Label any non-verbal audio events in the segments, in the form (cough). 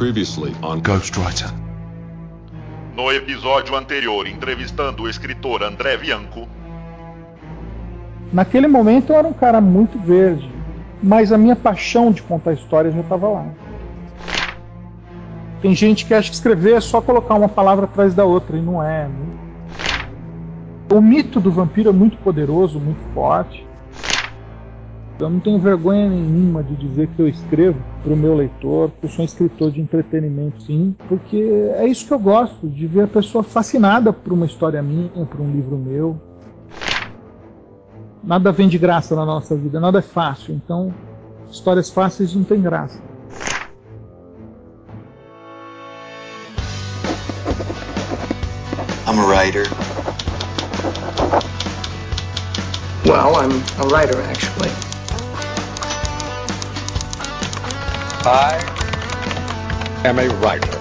Previously on Ghostwriter. No episódio anterior, entrevistando o escritor André Bianco. Naquele momento eu era um cara muito verde, mas a minha paixão de contar histórias já estava lá. Tem gente que acha que escrever é só colocar uma palavra atrás da outra, e não é. Né? O mito do vampiro é muito poderoso, muito forte. Eu não tenho vergonha nenhuma de dizer que eu escrevo para o meu leitor, que eu sou um escritor de entretenimento, sim, porque é isso que eu gosto, de ver a pessoa fascinada por uma história minha, por um livro meu. Nada vem de graça na nossa vida, nada é fácil, então histórias fáceis não tem graça. I'm a writer. Well, I'm a writer, actually. I am a writer.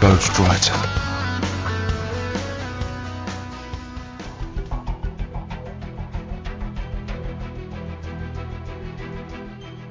Ghostwriter.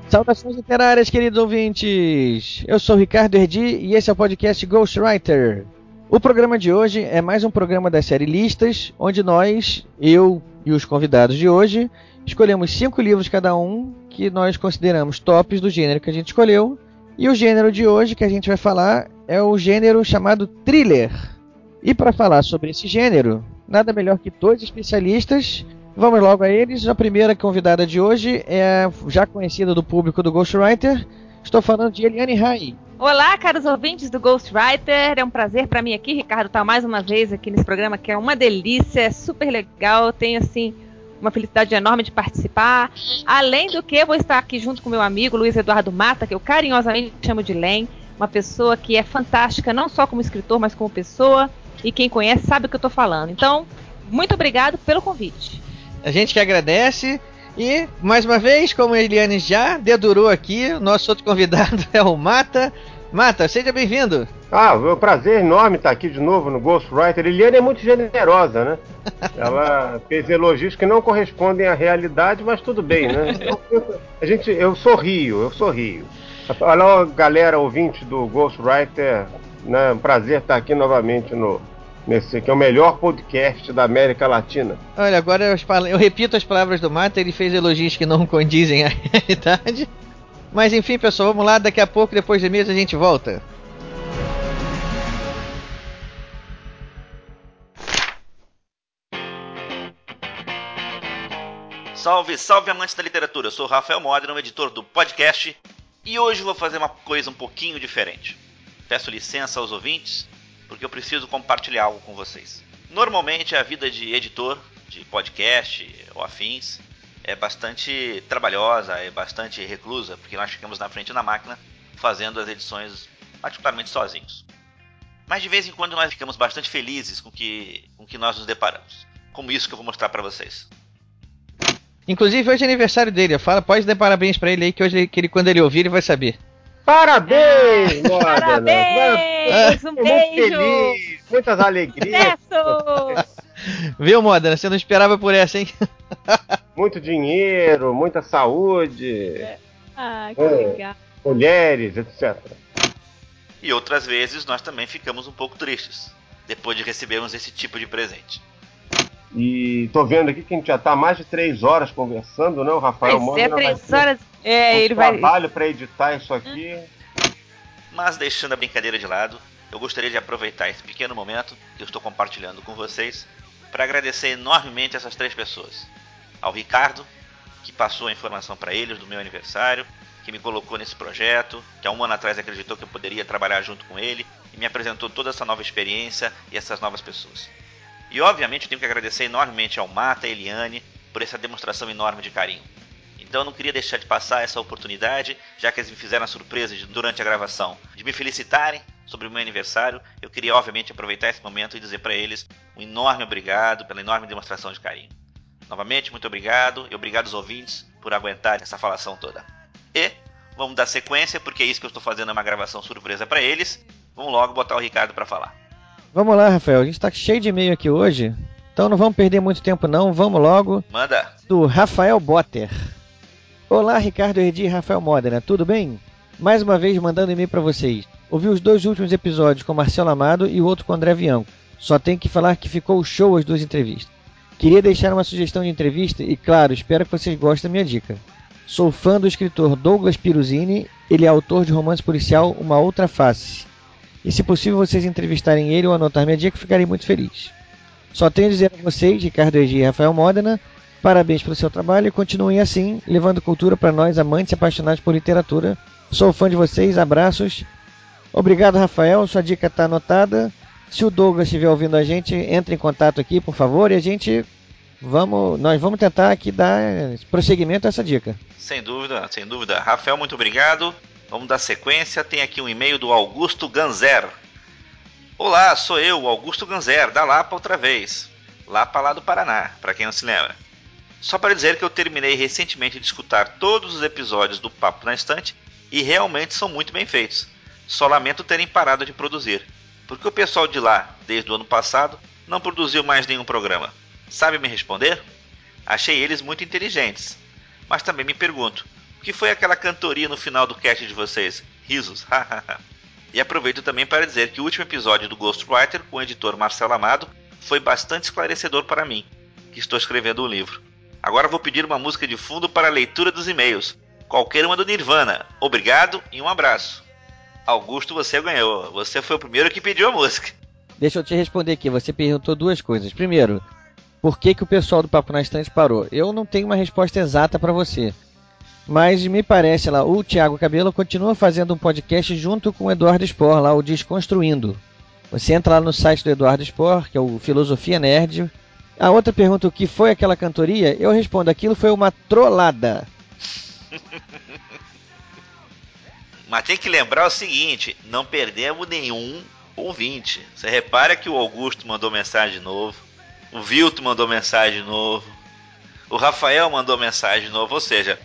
Saudações literárias, queridos ouvintes! Eu sou Ricardo Erdi e esse é o podcast Ghostwriter. O programa de hoje é mais um programa da série Listas, onde nós, eu e os convidados de hoje, escolhemos cinco livros cada um que nós consideramos tops do gênero que a gente escolheu. E o gênero de hoje que a gente vai falar é o gênero chamado thriller. E para falar sobre esse gênero, nada melhor que dois especialistas. Vamos logo a eles. A primeira convidada de hoje é já conhecida do público do Ghostwriter. Estou falando de Eliane Rai. Olá, caros ouvintes do Ghostwriter. É um prazer para mim aqui, Ricardo, estar mais uma vez aqui nesse programa que é uma delícia, é super legal. Tenho assim uma felicidade enorme de participar. Além do que, vou estar aqui junto com meu amigo Luiz Eduardo Mata, que eu carinhosamente chamo de Len, uma pessoa que é fantástica, não só como escritor, mas como pessoa. E quem conhece sabe o que eu estou falando. Então, muito obrigado pelo convite. A gente que agradece. E, mais uma vez, como a Eliane já dedurou aqui, nosso outro convidado (laughs) é o Mata. Mata, seja bem-vindo. Ah, é um prazer enorme estar aqui de novo no Ghostwriter. Eliane é muito generosa, né? (laughs) Ela fez elogios que não correspondem à realidade, mas tudo bem, né? Eu, a gente, eu sorrio, eu sorrio. Olha, galera ouvinte do Ghostwriter, né? Um prazer estar aqui novamente no nesse que é o melhor podcast da América Latina. Olha, agora eu, eu repito as palavras do Mata, ele fez elogios que não (laughs) condizem à realidade. Mas enfim, pessoal, vamos lá, daqui a pouco, depois de mês, a gente volta. Salve, salve amantes da literatura. Eu sou o Rafael Modena, editor do podcast, e hoje vou fazer uma coisa um pouquinho diferente. Peço licença aos ouvintes, porque eu preciso compartilhar algo com vocês. Normalmente a vida de editor de podcast ou afins é bastante trabalhosa, é bastante reclusa, porque nós ficamos na frente da máquina fazendo as edições particularmente sozinhos. Mas de vez em quando nós ficamos bastante felizes com que, o com que nós nos deparamos. Como isso que eu vou mostrar para vocês. Inclusive hoje é aniversário dele. Fala, pode dar parabéns para ele aí que hoje que ele, quando ele ouvir ele vai saber. Parabéns, ah, (laughs) Parabéns! Um beijo! Feliz, muitas alegrias. Viu, Modena? Você não esperava por essa, hein? (laughs) Muito dinheiro, muita saúde. Ah, que é, legal. Mulheres, etc. E outras vezes nós também ficamos um pouco tristes depois de recebermos esse tipo de presente. E tô vendo aqui que a gente já tá mais de três horas conversando, né? O Rafael Pois é, três horas. É, um ele vai. trabalho para editar isso aqui. Mas deixando a brincadeira de lado, eu gostaria de aproveitar esse pequeno momento que eu estou compartilhando com vocês para agradecer enormemente essas três pessoas. Ao Ricardo, que passou a informação para eles do meu aniversário, que me colocou nesse projeto, que há um ano atrás acreditou que eu poderia trabalhar junto com ele e me apresentou toda essa nova experiência e essas novas pessoas. E obviamente eu tenho que agradecer enormemente ao Mata e Eliane por essa demonstração enorme de carinho. Então eu não queria deixar de passar essa oportunidade, já que eles me fizeram a surpresa de, durante a gravação, de me felicitarem sobre o meu aniversário. Eu queria obviamente aproveitar esse momento e dizer para eles um enorme obrigado pela enorme demonstração de carinho. Novamente, muito obrigado e obrigado aos ouvintes por aguentar essa falação toda. E vamos dar sequência, porque é isso que eu estou fazendo é uma gravação surpresa para eles. Vamos logo botar o Ricardo para falar. Vamos lá, Rafael. A gente está cheio de e-mail aqui hoje. Então não vamos perder muito tempo não. Vamos logo. Manda. Do Rafael Botter. Olá, Ricardo Erdi e Rafael Modena, tudo bem? Mais uma vez mandando e-mail para vocês. Ouvi os dois últimos episódios com Marcelo Amado e o outro com André Bianco. Só tenho que falar que ficou show as duas entrevistas. Queria deixar uma sugestão de entrevista e, claro, espero que vocês gostem da minha dica. Sou fã do escritor Douglas Piruzini, ele é autor de romance policial Uma Outra Face. E se possível vocês entrevistarem ele ou anotar minha dica, ficarei muito feliz. Só tenho a dizer a vocês, Ricardo Egi e Rafael Modena, parabéns pelo seu trabalho e continuem assim, levando cultura para nós amantes e apaixonados por literatura. Sou fã de vocês, abraços. Obrigado, Rafael, sua dica está anotada. Se o Douglas estiver ouvindo a gente, entre em contato aqui, por favor, e a gente vamos, nós vamos tentar aqui dar prosseguimento a essa dica. Sem dúvida, sem dúvida. Rafael, muito obrigado. Vamos dar sequência. Tem aqui um e-mail do Augusto Ganzer. Olá, sou eu, Augusto Ganzer, da Lapa outra vez. Lapa lá do Paraná, para quem não se lembra. Só para dizer que eu terminei recentemente de escutar todos os episódios do Papo na Estante e realmente são muito bem feitos. Só lamento terem parado de produzir porque o pessoal de lá, desde o ano passado, não produziu mais nenhum programa. Sabe me responder? Achei eles muito inteligentes. Mas também me pergunto, que foi aquela cantoria no final do cast de vocês? Risos, (laughs) E aproveito também para dizer que o último episódio do Ghostwriter com o editor Marcelo Amado foi bastante esclarecedor para mim, que estou escrevendo um livro. Agora vou pedir uma música de fundo para a leitura dos e-mails. Qualquer uma do Nirvana. Obrigado e um abraço. Augusto, você ganhou. Você foi o primeiro que pediu a música. Deixa eu te responder aqui. Você perguntou duas coisas. Primeiro, por que, que o pessoal do Papo na Estante parou? Eu não tenho uma resposta exata para você. Mas me parece lá, o Thiago Cabelo continua fazendo um podcast junto com o Eduardo Spor, lá o Desconstruindo. Você entra lá no site do Eduardo Spor, que é o Filosofia Nerd. A outra pergunta, o que foi aquela cantoria? Eu respondo, aquilo foi uma trollada. (laughs) Mas tem que lembrar o seguinte: não perdemos nenhum ouvinte. Você repara que o Augusto mandou mensagem de novo, o Vilto mandou mensagem de novo, o Rafael mandou mensagem de novo. Ou seja,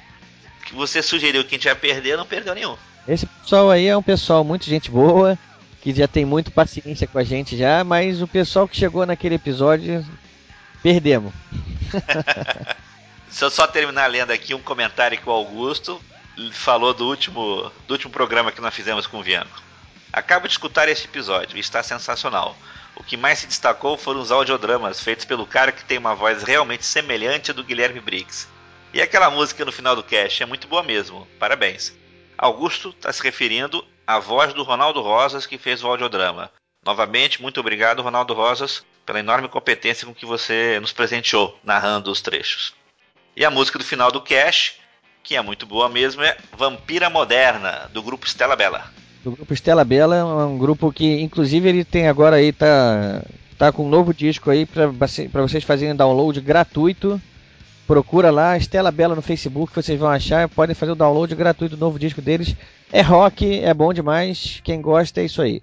que você sugeriu que a gente ia perder, não perdeu nenhum. Esse pessoal aí é um pessoal muito gente boa, que já tem muito paciência com a gente já, mas o pessoal que chegou naquele episódio, perdemos. (laughs) Se eu só terminar lendo aqui um comentário que o Augusto falou do último, do último programa que nós fizemos com o Vianco. Acabo de escutar este episódio e está sensacional. O que mais se destacou foram os audiodramas feitos pelo cara que tem uma voz realmente semelhante à do Guilherme Briggs. E aquela música no final do cast é muito boa mesmo. Parabéns. Augusto está se referindo à voz do Ronaldo Rosas que fez o audiodrama. Novamente, muito obrigado, Ronaldo Rosas, pela enorme competência com que você nos presenteou narrando os trechos. E a música do final do cast que é muito boa mesmo, é Vampira Moderna, do grupo Stella Bella. Do grupo Stella Bella, é um grupo que, inclusive, ele tem agora aí, tá, tá com um novo disco aí para vocês fazerem download gratuito. Procura lá, Stella Bella no Facebook, vocês vão achar, podem fazer o download gratuito do novo disco deles. É rock, é bom demais, quem gosta é isso aí.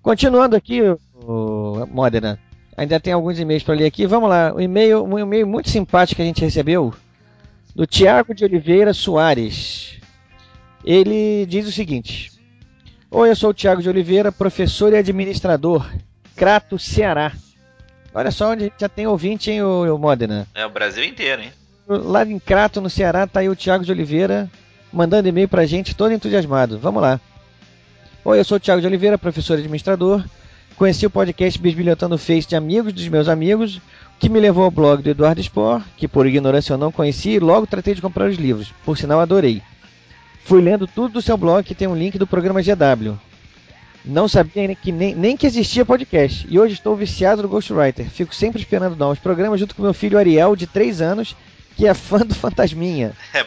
Continuando aqui, o Modena, ainda tem alguns e-mails para ler aqui. Vamos lá, um e-mail, um e-mail muito simpático que a gente recebeu do Tiago de Oliveira Soares. Ele diz o seguinte: Oi, eu sou o Tiago de Oliveira, professor e administrador, Crato, Ceará. Olha só onde já tem ouvinte, hein, o, o Modena? É o Brasil inteiro, hein? Lá em Crato, no Ceará, tá aí o Tiago de Oliveira mandando e-mail pra gente, todo entusiasmado. Vamos lá. Oi, eu sou o Tiago de Oliveira, professor e administrador. Conheci o podcast Bisbilhotando Face de amigos dos meus amigos que me levou ao blog do Eduardo Spor, que por ignorância eu não conhecia e logo tratei de comprar os livros, por sinal adorei. Fui lendo tudo do seu blog que tem um link do programa GW. Não sabia que nem, nem que existia podcast e hoje estou viciado no Ghostwriter. Fico sempre esperando novos programas junto com meu filho Ariel, de 3 anos, que é fã do Fantasminha. É,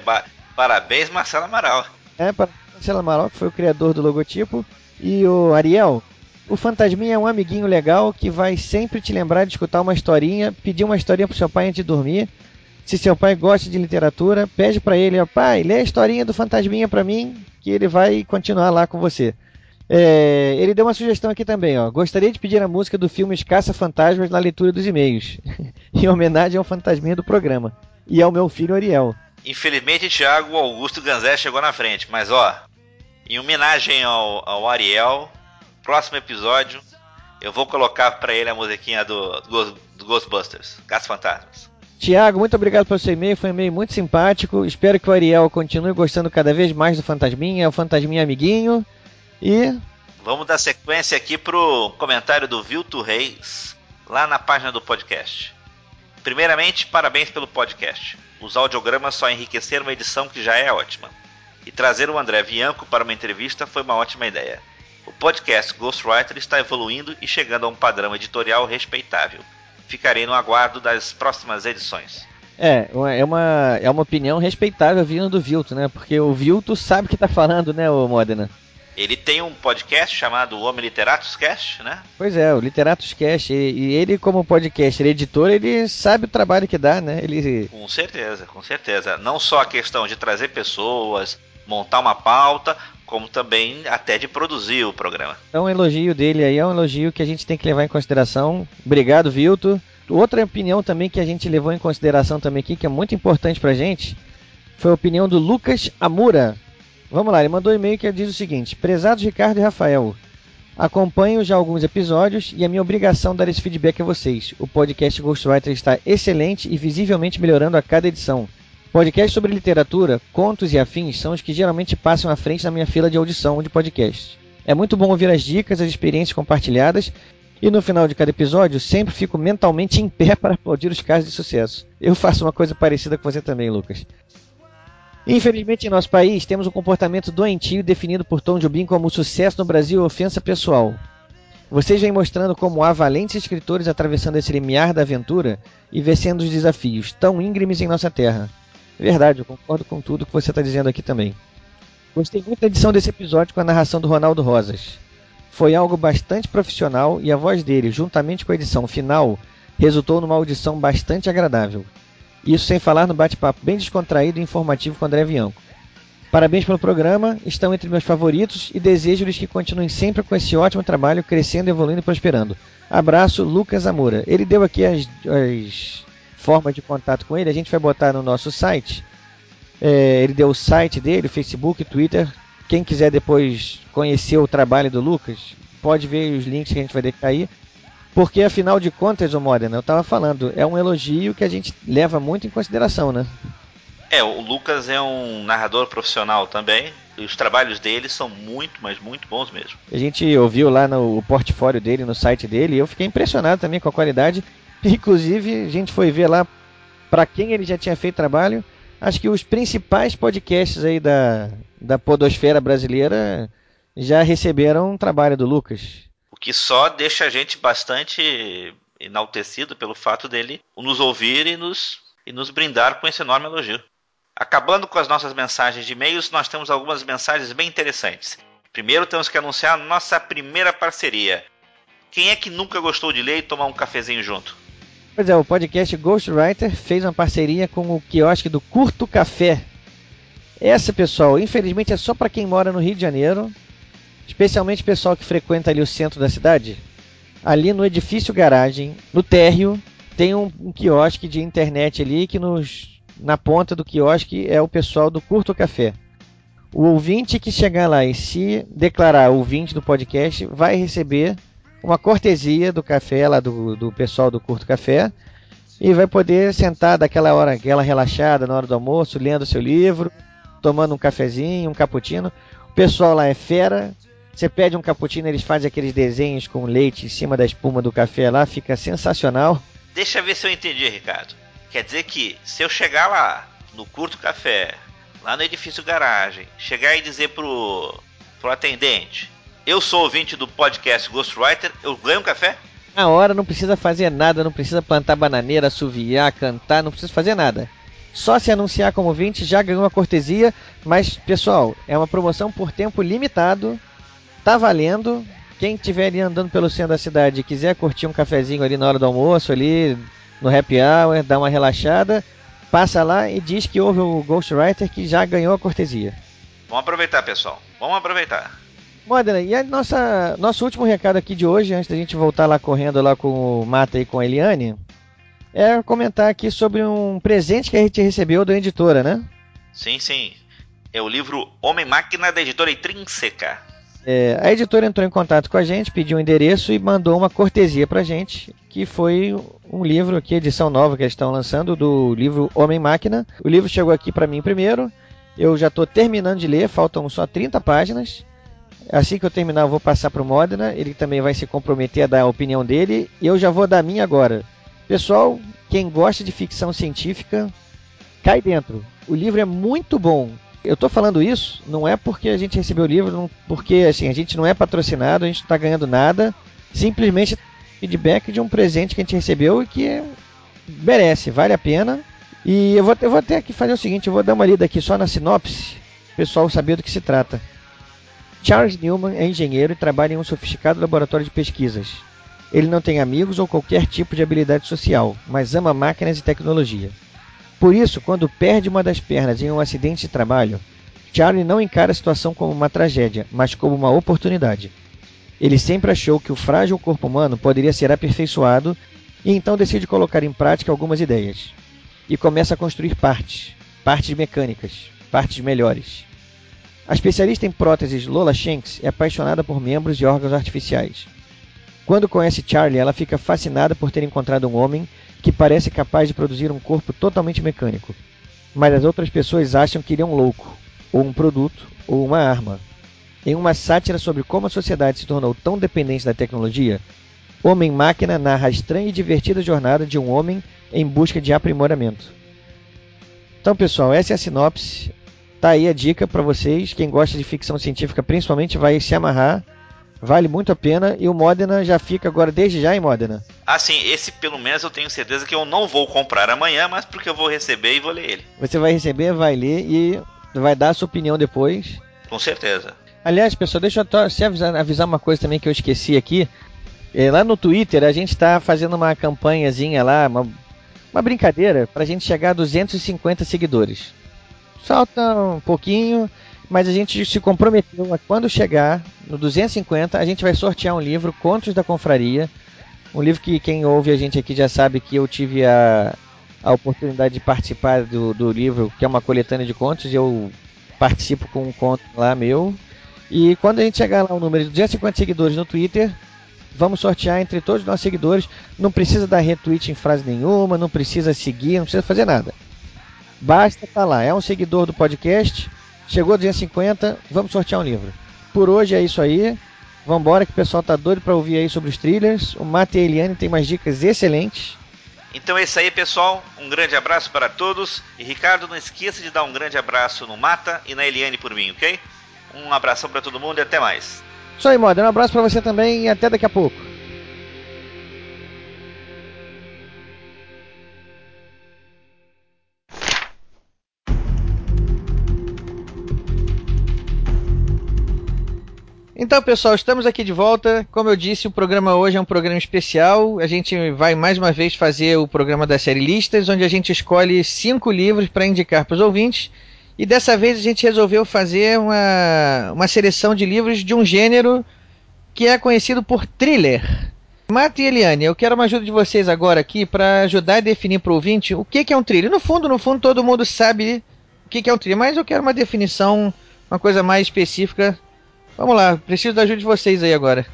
parabéns, Marcelo Amaral. É, para Marcelo Amaral, que foi o criador do logotipo. E o Ariel, o Fantasminha é um amiguinho legal que vai sempre te lembrar de escutar uma historinha, pedir uma historinha pro seu pai antes de dormir. Se seu pai gosta de literatura, pede para ele, pai, lê a historinha do Fantasminha para mim, que ele vai continuar lá com você. É, ele deu uma sugestão aqui também, ó. Gostaria de pedir a música do filme Caça Fantasmas na leitura dos e-mails, (laughs) em homenagem ao fantasminha do programa e ao meu filho Ariel. Infelizmente, Thiago Augusto Ganzé chegou na frente, mas ó, em homenagem ao, ao Ariel, próximo episódio eu vou colocar para ele a musiquinha do, do, do Ghostbusters, Caça Fantasmas. Tiago, muito obrigado pelo seu e-mail, foi um e-mail muito simpático. Espero que o Ariel continue gostando cada vez mais do Fantasminha, é o Fantasminha amiguinho. E Vamos dar sequência aqui pro comentário do Vilto Reis, lá na página do podcast. Primeiramente, parabéns pelo podcast. Os audiogramas só enriqueceram uma edição que já é ótima. E trazer o André Bianco para uma entrevista foi uma ótima ideia. O podcast Ghostwriter está evoluindo e chegando a um padrão editorial respeitável. Ficarei no aguardo das próximas edições. É, é uma, é uma opinião respeitável vindo do Vilto, né? Porque o Vilto sabe o que tá falando, né, o Modena? Ele tem um podcast chamado Homem Literatus Cast, né? Pois é, o Literatus Cast, e, e ele como podcast, ele é editor, ele sabe o trabalho que dá, né? Ele Com certeza, com certeza. Não só a questão de trazer pessoas, montar uma pauta, como também até de produzir o programa. é um elogio dele aí, é um elogio que a gente tem que levar em consideração. Obrigado, Vilto. Outra opinião também que a gente levou em consideração também aqui, que é muito importante pra gente, foi a opinião do Lucas Amura. Vamos lá, ele mandou um e-mail que diz o seguinte: Prezados Ricardo e Rafael, acompanho já alguns episódios e é minha obrigação dar esse feedback a vocês. O podcast Ghostwriter está excelente e visivelmente melhorando a cada edição. Podcasts sobre literatura, contos e afins são os que geralmente passam à frente na minha fila de audição de podcasts. É muito bom ouvir as dicas, as experiências compartilhadas e no final de cada episódio sempre fico mentalmente em pé (laughs) para aplaudir os casos de sucesso. Eu faço uma coisa parecida com você também, Lucas. Infelizmente, em nosso país, temos um comportamento doentio definido por Tom Jobim como sucesso no Brasil e ofensa pessoal. Vocês vêm mostrando como há valentes escritores atravessando esse limiar da aventura e vencendo os desafios tão íngremes em nossa terra. Verdade, eu concordo com tudo que você está dizendo aqui também. Gostei muito da edição desse episódio com a narração do Ronaldo Rosas. Foi algo bastante profissional e a voz dele, juntamente com a edição final, resultou numa audição bastante agradável. Isso sem falar no bate-papo bem descontraído e informativo com André Bianco. Parabéns pelo programa, estão entre meus favoritos e desejo-lhes que continuem sempre com esse ótimo trabalho, crescendo, evoluindo e prosperando. Abraço, Lucas Amora. Ele deu aqui as, as formas de contato com ele, a gente vai botar no nosso site. É, ele deu o site dele, Facebook, Twitter. Quem quiser depois conhecer o trabalho do Lucas, pode ver os links que a gente vai deixar aí. Porque afinal de contas, o Modena, eu estava falando, é um elogio que a gente leva muito em consideração, né? É, o Lucas é um narrador profissional também. E os trabalhos dele são muito, mas muito bons mesmo. A gente ouviu lá no portfólio dele, no site dele, e eu fiquei impressionado também com a qualidade. (laughs) Inclusive, a gente foi ver lá para quem ele já tinha feito trabalho. Acho que os principais podcasts aí da, da podosfera brasileira já receberam um trabalho do Lucas. Que só deixa a gente bastante enaltecido pelo fato dele nos ouvir e nos, e nos brindar com esse enorme elogio. Acabando com as nossas mensagens de e-mails, nós temos algumas mensagens bem interessantes. Primeiro temos que anunciar a nossa primeira parceria. Quem é que nunca gostou de ler e tomar um cafezinho junto? Pois é, o podcast Ghostwriter fez uma parceria com o quiosque do Curto Café. Essa, pessoal, infelizmente é só para quem mora no Rio de Janeiro, especialmente pessoal que frequenta ali o centro da cidade. Ali no edifício garagem, no térreo, tem um, um quiosque de internet ali que nos, na ponta do quiosque é o pessoal do Curto Café. O ouvinte que chegar lá e se declarar ouvinte do podcast vai receber uma cortesia do café lá do, do pessoal do Curto Café e vai poder sentar daquela hora, aquela relaxada na hora do almoço, lendo seu livro, tomando um cafezinho, um cappuccino. O pessoal lá é fera. Você pede um cappuccino, eles fazem aqueles desenhos com leite em cima da espuma do café lá, fica sensacional. Deixa eu ver se eu entendi, Ricardo. Quer dizer que se eu chegar lá no Curto Café, lá no edifício garagem, chegar e dizer pro, pro atendente, eu sou ouvinte do podcast Ghostwriter, eu ganho um café? Na hora não precisa fazer nada, não precisa plantar bananeira, assoviar, cantar, não precisa fazer nada. Só se anunciar como ouvinte já ganhou uma cortesia, mas pessoal, é uma promoção por tempo limitado, tá valendo. Quem estiver ali andando pelo centro da cidade e quiser curtir um cafezinho ali na hora do almoço, ali no happy hour, dar uma relaxada, passa lá e diz que houve o Ghostwriter que já ganhou a cortesia. Vamos aproveitar, pessoal. Vamos aproveitar. Modena, e a nossa, nosso último recado aqui de hoje, antes da gente voltar lá correndo lá com o Mata e com a Eliane, é comentar aqui sobre um presente que a gente recebeu da editora, né? Sim, sim. É o livro Homem Máquina da editora Intrínseca. É, a editora entrou em contato com a gente, pediu um endereço e mandou uma cortesia pra gente, que foi um livro aqui, edição nova que eles estão lançando, do livro Homem Máquina. O livro chegou aqui para mim primeiro, eu já estou terminando de ler, faltam só 30 páginas. Assim que eu terminar, eu vou passar para o Modena, ele também vai se comprometer a dar a opinião dele, e eu já vou dar a minha agora. Pessoal, quem gosta de ficção científica, cai dentro. O livro é muito bom. Eu estou falando isso não é porque a gente recebeu o livro, não, porque assim, a gente não é patrocinado, a gente não está ganhando nada, simplesmente feedback de um presente que a gente recebeu e que merece, vale a pena. E eu vou, eu vou até aqui fazer o seguinte, eu vou dar uma lida aqui só na sinopse, pessoal saber do que se trata. Charles Newman é engenheiro e trabalha em um sofisticado laboratório de pesquisas. Ele não tem amigos ou qualquer tipo de habilidade social, mas ama máquinas e tecnologia. Por isso, quando perde uma das pernas em um acidente de trabalho, Charlie não encara a situação como uma tragédia, mas como uma oportunidade. Ele sempre achou que o frágil corpo humano poderia ser aperfeiçoado e então decide colocar em prática algumas ideias. E começa a construir partes, partes mecânicas, partes melhores. A especialista em próteses Lola Shanks é apaixonada por membros de órgãos artificiais. Quando conhece Charlie, ela fica fascinada por ter encontrado um homem que parece capaz de produzir um corpo totalmente mecânico. Mas as outras pessoas acham que ele é um louco, ou um produto, ou uma arma. Em uma sátira sobre como a sociedade se tornou tão dependente da tecnologia, Homem Máquina narra a estranha e divertida jornada de um homem em busca de aprimoramento. Então, pessoal, essa é a sinopse. Tá aí a dica para vocês. Quem gosta de ficção científica, principalmente, vai se amarrar Vale muito a pena e o Modena já fica agora desde já em Modena. Ah, sim, esse pelo menos eu tenho certeza que eu não vou comprar amanhã, mas porque eu vou receber e vou ler ele. Você vai receber, vai ler e vai dar a sua opinião depois. Com certeza. Aliás, pessoal, deixa eu só avisar, avisar uma coisa também que eu esqueci aqui. É, lá no Twitter a gente está fazendo uma campanhazinha lá, uma, uma brincadeira, para a gente chegar a 250 seguidores. Falta um pouquinho, mas a gente se comprometeu a quando chegar no 250, a gente vai sortear um livro, Contos da Confraria. Um livro que quem ouve a gente aqui já sabe que eu tive a, a oportunidade de participar do, do livro, que é uma coletânea de contos, e eu participo com um conto lá meu. E quando a gente chegar lá o número de 250 seguidores no Twitter, vamos sortear entre todos os nossos seguidores. Não precisa dar retweet em frase nenhuma, não precisa seguir, não precisa fazer nada. Basta estar tá lá. É um seguidor do podcast Chegou a 250, vamos sortear um livro. Por hoje é isso aí. Vambora que o pessoal tá doido para ouvir aí sobre os thrillers. O Mate e a Eliane tem mais dicas excelentes. Então é isso aí, pessoal. Um grande abraço para todos. E Ricardo, não esqueça de dar um grande abraço no Mata e na Eliane por mim, ok? Um abração para todo mundo e até mais. Isso aí, Moda. Um abraço para você também e até daqui a pouco. Então, pessoal, estamos aqui de volta. Como eu disse, o programa hoje é um programa especial. A gente vai mais uma vez fazer o programa da série Listas, onde a gente escolhe cinco livros para indicar para os ouvintes. E dessa vez a gente resolveu fazer uma, uma seleção de livros de um gênero que é conhecido por thriller. Mata e Eliane, eu quero uma ajuda de vocês agora aqui para ajudar a definir para o ouvinte o que, que é um thriller. No fundo, no fundo, todo mundo sabe o que, que é um thriller, mas eu quero uma definição, uma coisa mais específica Vamos lá, preciso da ajuda de vocês aí agora.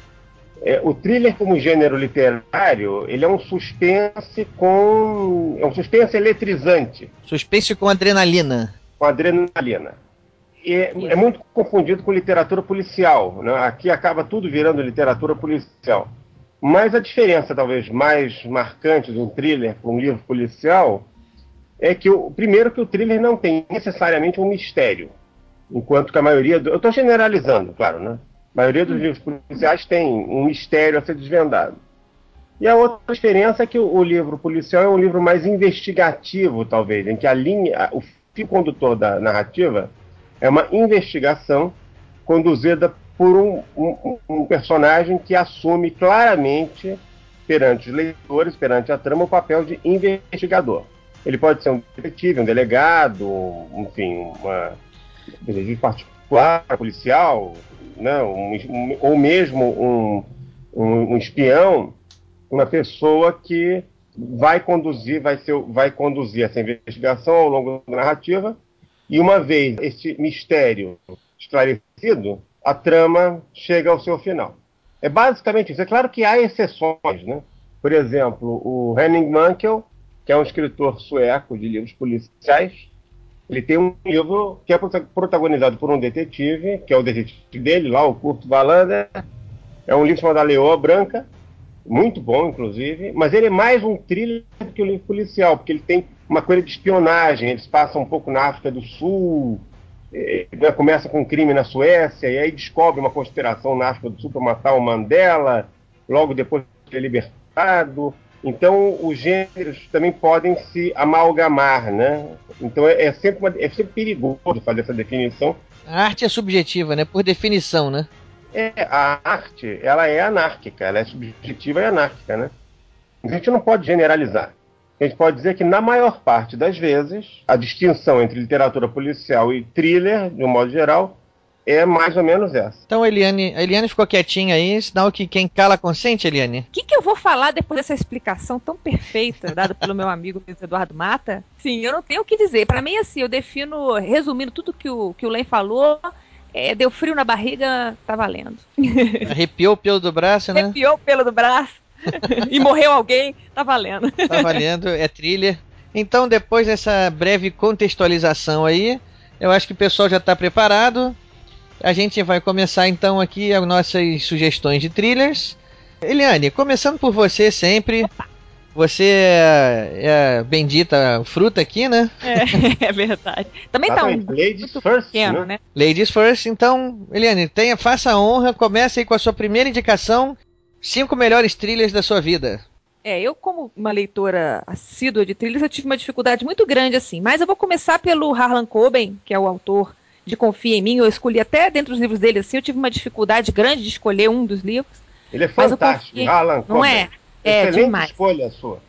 É, o thriller como gênero literário, ele é um suspense com. é um suspense eletrizante. Suspense com adrenalina. Com adrenalina. É, é muito confundido com literatura policial. Né? Aqui acaba tudo virando literatura policial. Mas a diferença, talvez, mais marcante de um thriller para um livro policial é que, o, primeiro, que o thriller não tem necessariamente um mistério. Enquanto que a maioria. Do... Eu estou generalizando, claro, né? A maioria dos livros policiais tem um mistério a ser desvendado. E a outra diferença é que o, o livro policial é um livro mais investigativo, talvez, em que a linha, o fio condutor da narrativa é uma investigação conduzida por um, um, um, personagem que assume claramente perante os leitores, perante a trama, o papel de investigador. Ele pode ser um detetive, um delegado, enfim, uma, detetive particular, policial, né, um, ou mesmo um, um, espião, uma pessoa que vai conduzir, vai, ser, vai conduzir essa investigação ao longo da narrativa, e uma vez esse mistério esclarecido, a trama chega ao seu final. É basicamente isso. É claro que há exceções, né? Por exemplo, o Henning Mankell, que é um escritor sueco de livros policiais, ele tem um livro que é protagonizado por um detetive, que é o detetive dele, lá, o Kurt Wallander. É um livro chamado A Leoa Branca, muito bom, inclusive, mas ele é mais um thriller do que um livro policial, porque ele tem uma coisa de espionagem, eles passam um pouco na África do Sul, né, começa com um crime na Suécia, e aí descobre uma conspiração na África do Sul para matar o Mandela, logo depois de libertado. Então, os gêneros também podem se amalgamar, né? Então, é, é sempre, uma, é sempre perigoso fazer essa definição. A arte é subjetiva, né? Por definição, né? É, a arte, ela é anárquica, ela é subjetiva e anárquica, né? A gente não pode generalizar. A gente pode dizer que, na maior parte das vezes, a distinção entre literatura policial e thriller, de um modo geral, é mais ou menos essa. Então a Eliane, a Eliane ficou quietinha aí, sinal que quem cala consente, Eliane? O que, que eu vou falar depois dessa explicação tão perfeita dada pelo meu amigo Luiz Eduardo Mata? Sim, eu não tenho o que dizer. Para mim, assim, eu defino, resumindo tudo que o, que o Len falou, é, deu frio na barriga, tá valendo. (laughs) Arrepiou o pelo do braço, né? Arrepiou o pelo do braço. (laughs) e morreu alguém, tá valendo. Tá valendo, é trilha. Então, depois dessa breve contextualização aí, eu acho que o pessoal já está preparado. A gente vai começar então aqui as nossas sugestões de thrillers. Eliane, começando por você sempre. Opa. Você é, é, a bendita fruta aqui, né? É, (laughs) é verdade. Também tá um Ladies first, pequeno, né? né? Ladies first. Então, Eliane, tenha, faça a honra, comece aí com a sua primeira indicação. Cinco melhores thrillers da sua vida. É, eu como uma leitora assídua de thrillers, eu tive uma dificuldade muito grande assim. Mas eu vou começar pelo Harlan Coben, que é o autor de Confia em Mim. Eu escolhi até dentro dos livros dele, assim, eu tive uma dificuldade grande de escolher um dos livros. Ele é fantástico, Harlan Coben. Não é? É, Excelente demais. escolha sua.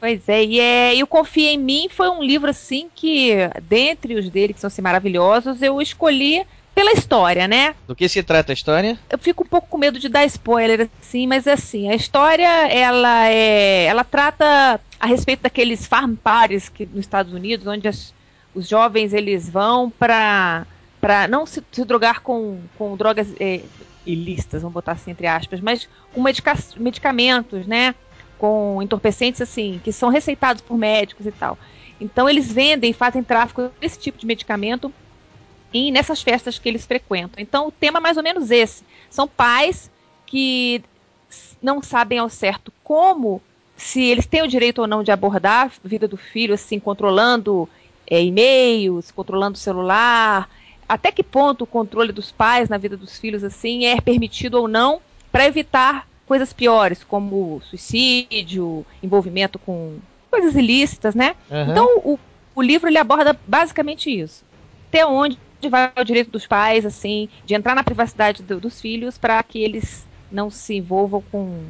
Pois é, e, é, e o Confia em Mim foi um livro, assim, que, dentre os dele, que são assim, maravilhosos, eu escolhi pela história, né? Do que se trata a história? Eu fico um pouco com medo de dar spoiler, assim, mas assim, a história, ela é. Ela trata a respeito daqueles farm parties que, nos Estados Unidos, onde as, os jovens eles vão para para não se, se, drogar com, com drogas é, ilícitas, vamos botar assim entre aspas, mas com medica medicamentos, né? Com entorpecentes assim, que são receitados por médicos e tal. Então eles vendem, fazem tráfico desse tipo de medicamento e nessas festas que eles frequentam. Então o tema é mais ou menos esse. São pais que não sabem ao certo como, se eles têm o direito ou não de abordar a vida do filho, assim, controlando é, e-mails, controlando o celular, até que ponto o controle dos pais na vida dos filhos assim é permitido ou não para evitar coisas piores, como suicídio, envolvimento com coisas ilícitas, né? Uhum. Então o, o livro ele aborda basicamente isso. Até onde vai o direito dos pais, assim, de entrar na privacidade do, dos filhos para que eles não se envolvam com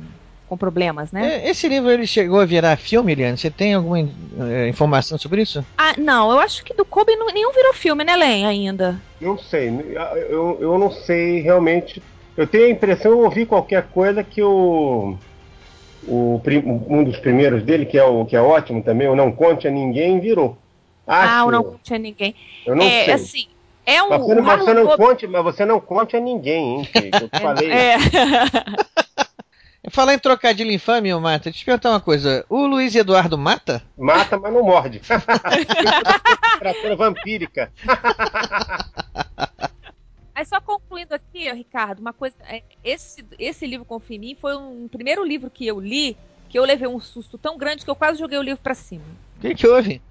com problemas, né? É, esse livro ele chegou a virar filme, Eliane? Você tem alguma é, informação sobre isso? Ah, não, eu acho que do Kobe não, nenhum virou filme, né, Len, ainda? Não sei, eu, eu não sei realmente. Eu tenho a impressão, eu ouvi qualquer coisa que o, o um dos primeiros dele, que é, o, que é ótimo também, o Não Conte a Ninguém, virou. Acho, ah, o Não Conte a Ninguém. Eu não é, sei. Assim, é um, mas você, não, você não conte, mas você não conte a ninguém, hein? Que eu (laughs) falei. é. (laughs) Falar em trocadilho infame, Mata, deixa eu te perguntar uma coisa. O Luiz Eduardo mata? Mata, mas não morde. (laughs) Temperatura vampírica. Aí só concluindo aqui, Ricardo, uma coisa. É, esse, esse livro Mim foi um primeiro livro que eu li que eu levei um susto tão grande que eu quase joguei o livro para cima. O que, que houve?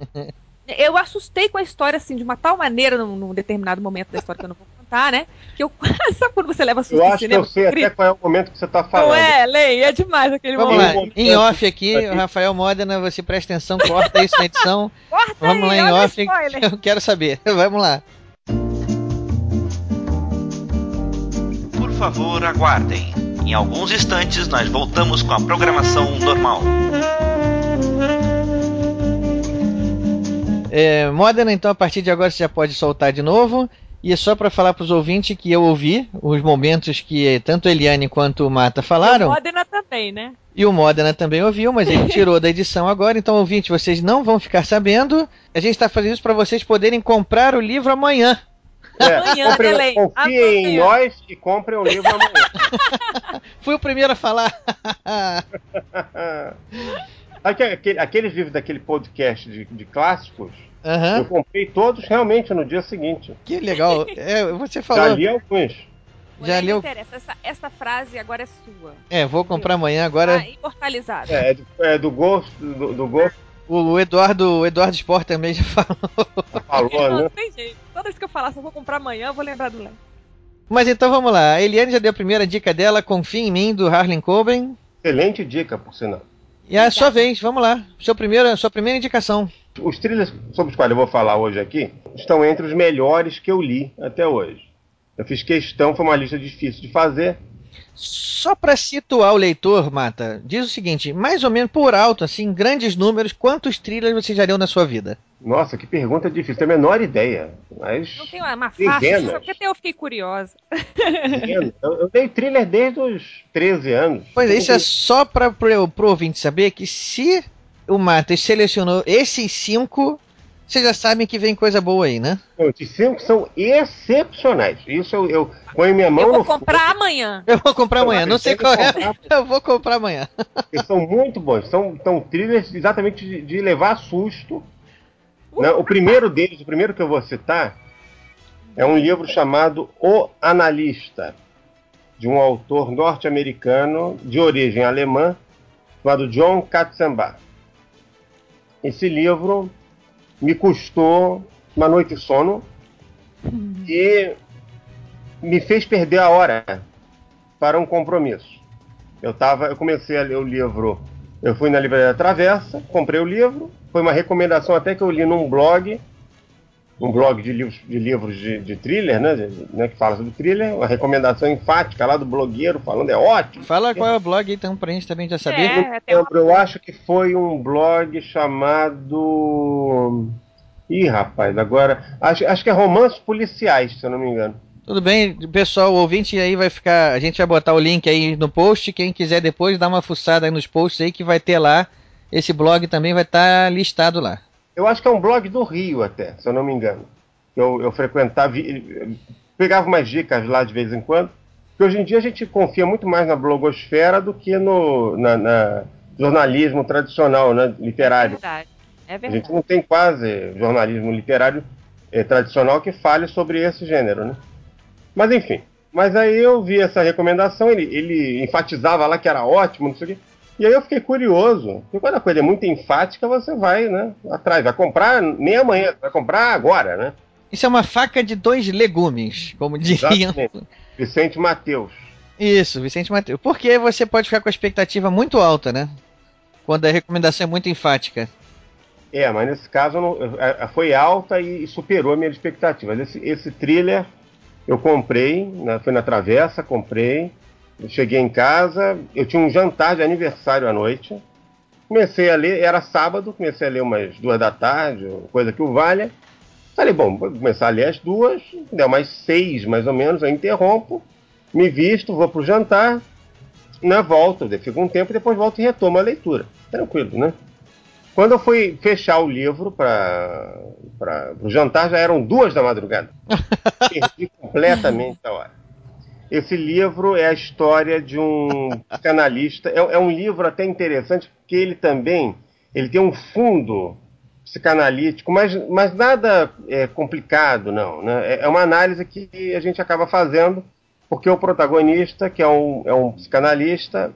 Eu assustei com a história, assim, de uma tal maneira num, num determinado momento da história que eu não vou contar, né? Que eu. (laughs) Sabe quando você leva susto Eu acho cinema, que eu sei até qual é o momento que você tá falando. Não é, Lei, é demais aquele Vamos momento. Lá. Em off aqui, o Rafael Modena, você presta atenção, corta isso na edição. (laughs) corta Vamos aí, lá em off, eu quero saber. (laughs) Vamos lá. Por favor, aguardem. Em alguns instantes nós voltamos com a programação normal. É, Modena, então a partir de agora você já pode soltar de novo. E é só para falar para os ouvintes que eu ouvi os momentos que tanto a Eliane quanto o Mata falaram. E o Modena também, né? E o Modena também ouviu, mas ele tirou da edição agora. Então, ouvinte, vocês não vão ficar sabendo. A gente está fazendo isso para vocês poderem comprar o livro amanhã. É, Amanhã, Belém, confiem em nós e comprem o livro amanhã. (laughs) Fui o primeiro a falar. (laughs) Aquele- aqueles livros daquele podcast de, de clássicos, Aham. eu comprei todos realmente no dia seguinte. Que legal. (laughs) É, você Já falou. li alguns. Já leu? não interessa. Essa, essa frase agora é sua. É, vou comprar amanhã agora. Tá imortalizada. É, é do, é do Ghost, do, do Ghost O Eduardo, o Eduardo Sport também já (laughs) falou. falou, Não, né? tem jeito. Toda vez que eu falar, se eu vou comprar amanhã, eu vou lembrar do Léo. Mas então vamos lá. A Eliane já deu a primeira dica dela, Confia em mim, do Harlan Coben. Excelente dica, por sinal. E é a sua vez, vamos lá. Seu primeiro, sua primeira indicação. Os trilhas sobre os quais eu vou falar hoje aqui estão entre os melhores que eu li até hoje. Eu fiz questão, foi uma lista difícil de fazer. Só para situar o leitor, Mata, diz o seguinte: mais ou menos por alto, assim, em grandes números, quantos trilhas você já deu na sua vida? Nossa, que pergunta difícil, tenho a menor ideia. Mas Não tem uma, uma faixa, Dezenas. só porque até eu fiquei curiosa. eu, eu dei thriller desde os 13 anos. Pois é, isso é só para pro ouvinte saber que se o Matas selecionou esses cinco, vocês já sabem que vem coisa boa aí, né? Esses cinco são excepcionais. Isso eu, eu ponho minha mão Eu vou no fogo, comprar amanhã. Eu vou comprar amanhã, não sei qual é. comprar. (laughs) Eu vou comprar amanhã. (laughs) Eles são muito bons. São, são thrillers exatamente de, de levar susto. né? O primeiro deles, o primeiro que eu vou citar, é um livro chamado O Analista, de um autor norte-americano de origem alemã, chamado John Katzenbach. Esse livro me custou uma noite de sono e me fez perder a hora para um compromisso. Eu tava, eu comecei a ler o livro, eu fui na livraria Travessa, comprei o livro, foi uma recomendação até que eu li num blog, um blog de livros de, livros de, de thriller, né, de- né, que fala sobre thriller, uma recomendação enfática lá do blogueiro falando é ótimo. Fala qual é o blog então pra gente também já saber. É, uma... Eu acho que foi um blog chamado. Ih, rapaz, agora. Acho, acho que é Romances Policiais, se eu não me engano. Tudo bem, pessoal, o ouvinte aí vai ficar. A gente vai botar o link aí no post. Quem quiser depois dar uma fuçada aí nos posts aí que vai ter lá. Esse blog também vai estar listado lá. Eu acho que é um blog do Rio, até, se eu não me engano. Eu, eu frequentava, pegava umas dicas lá de vez em quando. Porque hoje em dia a gente confia muito mais na blogosfera do que no na, na jornalismo tradicional, né, É literário. verdade. É A verdade. gente não tem quase jornalismo literário eh, tradicional que fale sobre esse gênero, né? Mas enfim. Mas aí eu vi essa recomendação, ele, ele enfatizava lá que era ótimo, não sei o quê. E aí eu fiquei curioso. Porque quando a coisa é muito enfática, você vai, né, atrás. Vai comprar nem amanhã, vai comprar agora, né? Isso é uma faca de dois legumes, como diriam. Vicente Mateus. Isso, Vicente Mateus. Porque você pode ficar com a expectativa muito alta, né? Quando a recomendação é muito enfática. É, mas nesse caso não- a- a- foi alta e superou a minha expectativa. Esse, esse thriller eu comprei, né, fui na Travessa, comprei, eu cheguei em casa, eu tinha um jantar de aniversário à noite, comecei a ler, era sábado, comecei a ler umas duas da tarde, coisa que o valha. Falei, bom, vou começar a ler às duas, deu mais seis mais ou menos, eu interrompo, me visto, vou pro jantar, né, volto, fico um tempo depois volto e retomo a leitura. Tranquilo, né? Quando eu fui fechar o livro para o jantar, já eram duas da madrugada. (laughs) Perdi completamente a hora. Esse livro é a história de um (laughs) psicanalista. É, é um livro até interessante, porque ele também ele tem um fundo psicanalítico, mas, mas nada é, complicado, não. Né? É, é uma análise que a gente acaba fazendo, porque o protagonista, que é um, é um psicanalista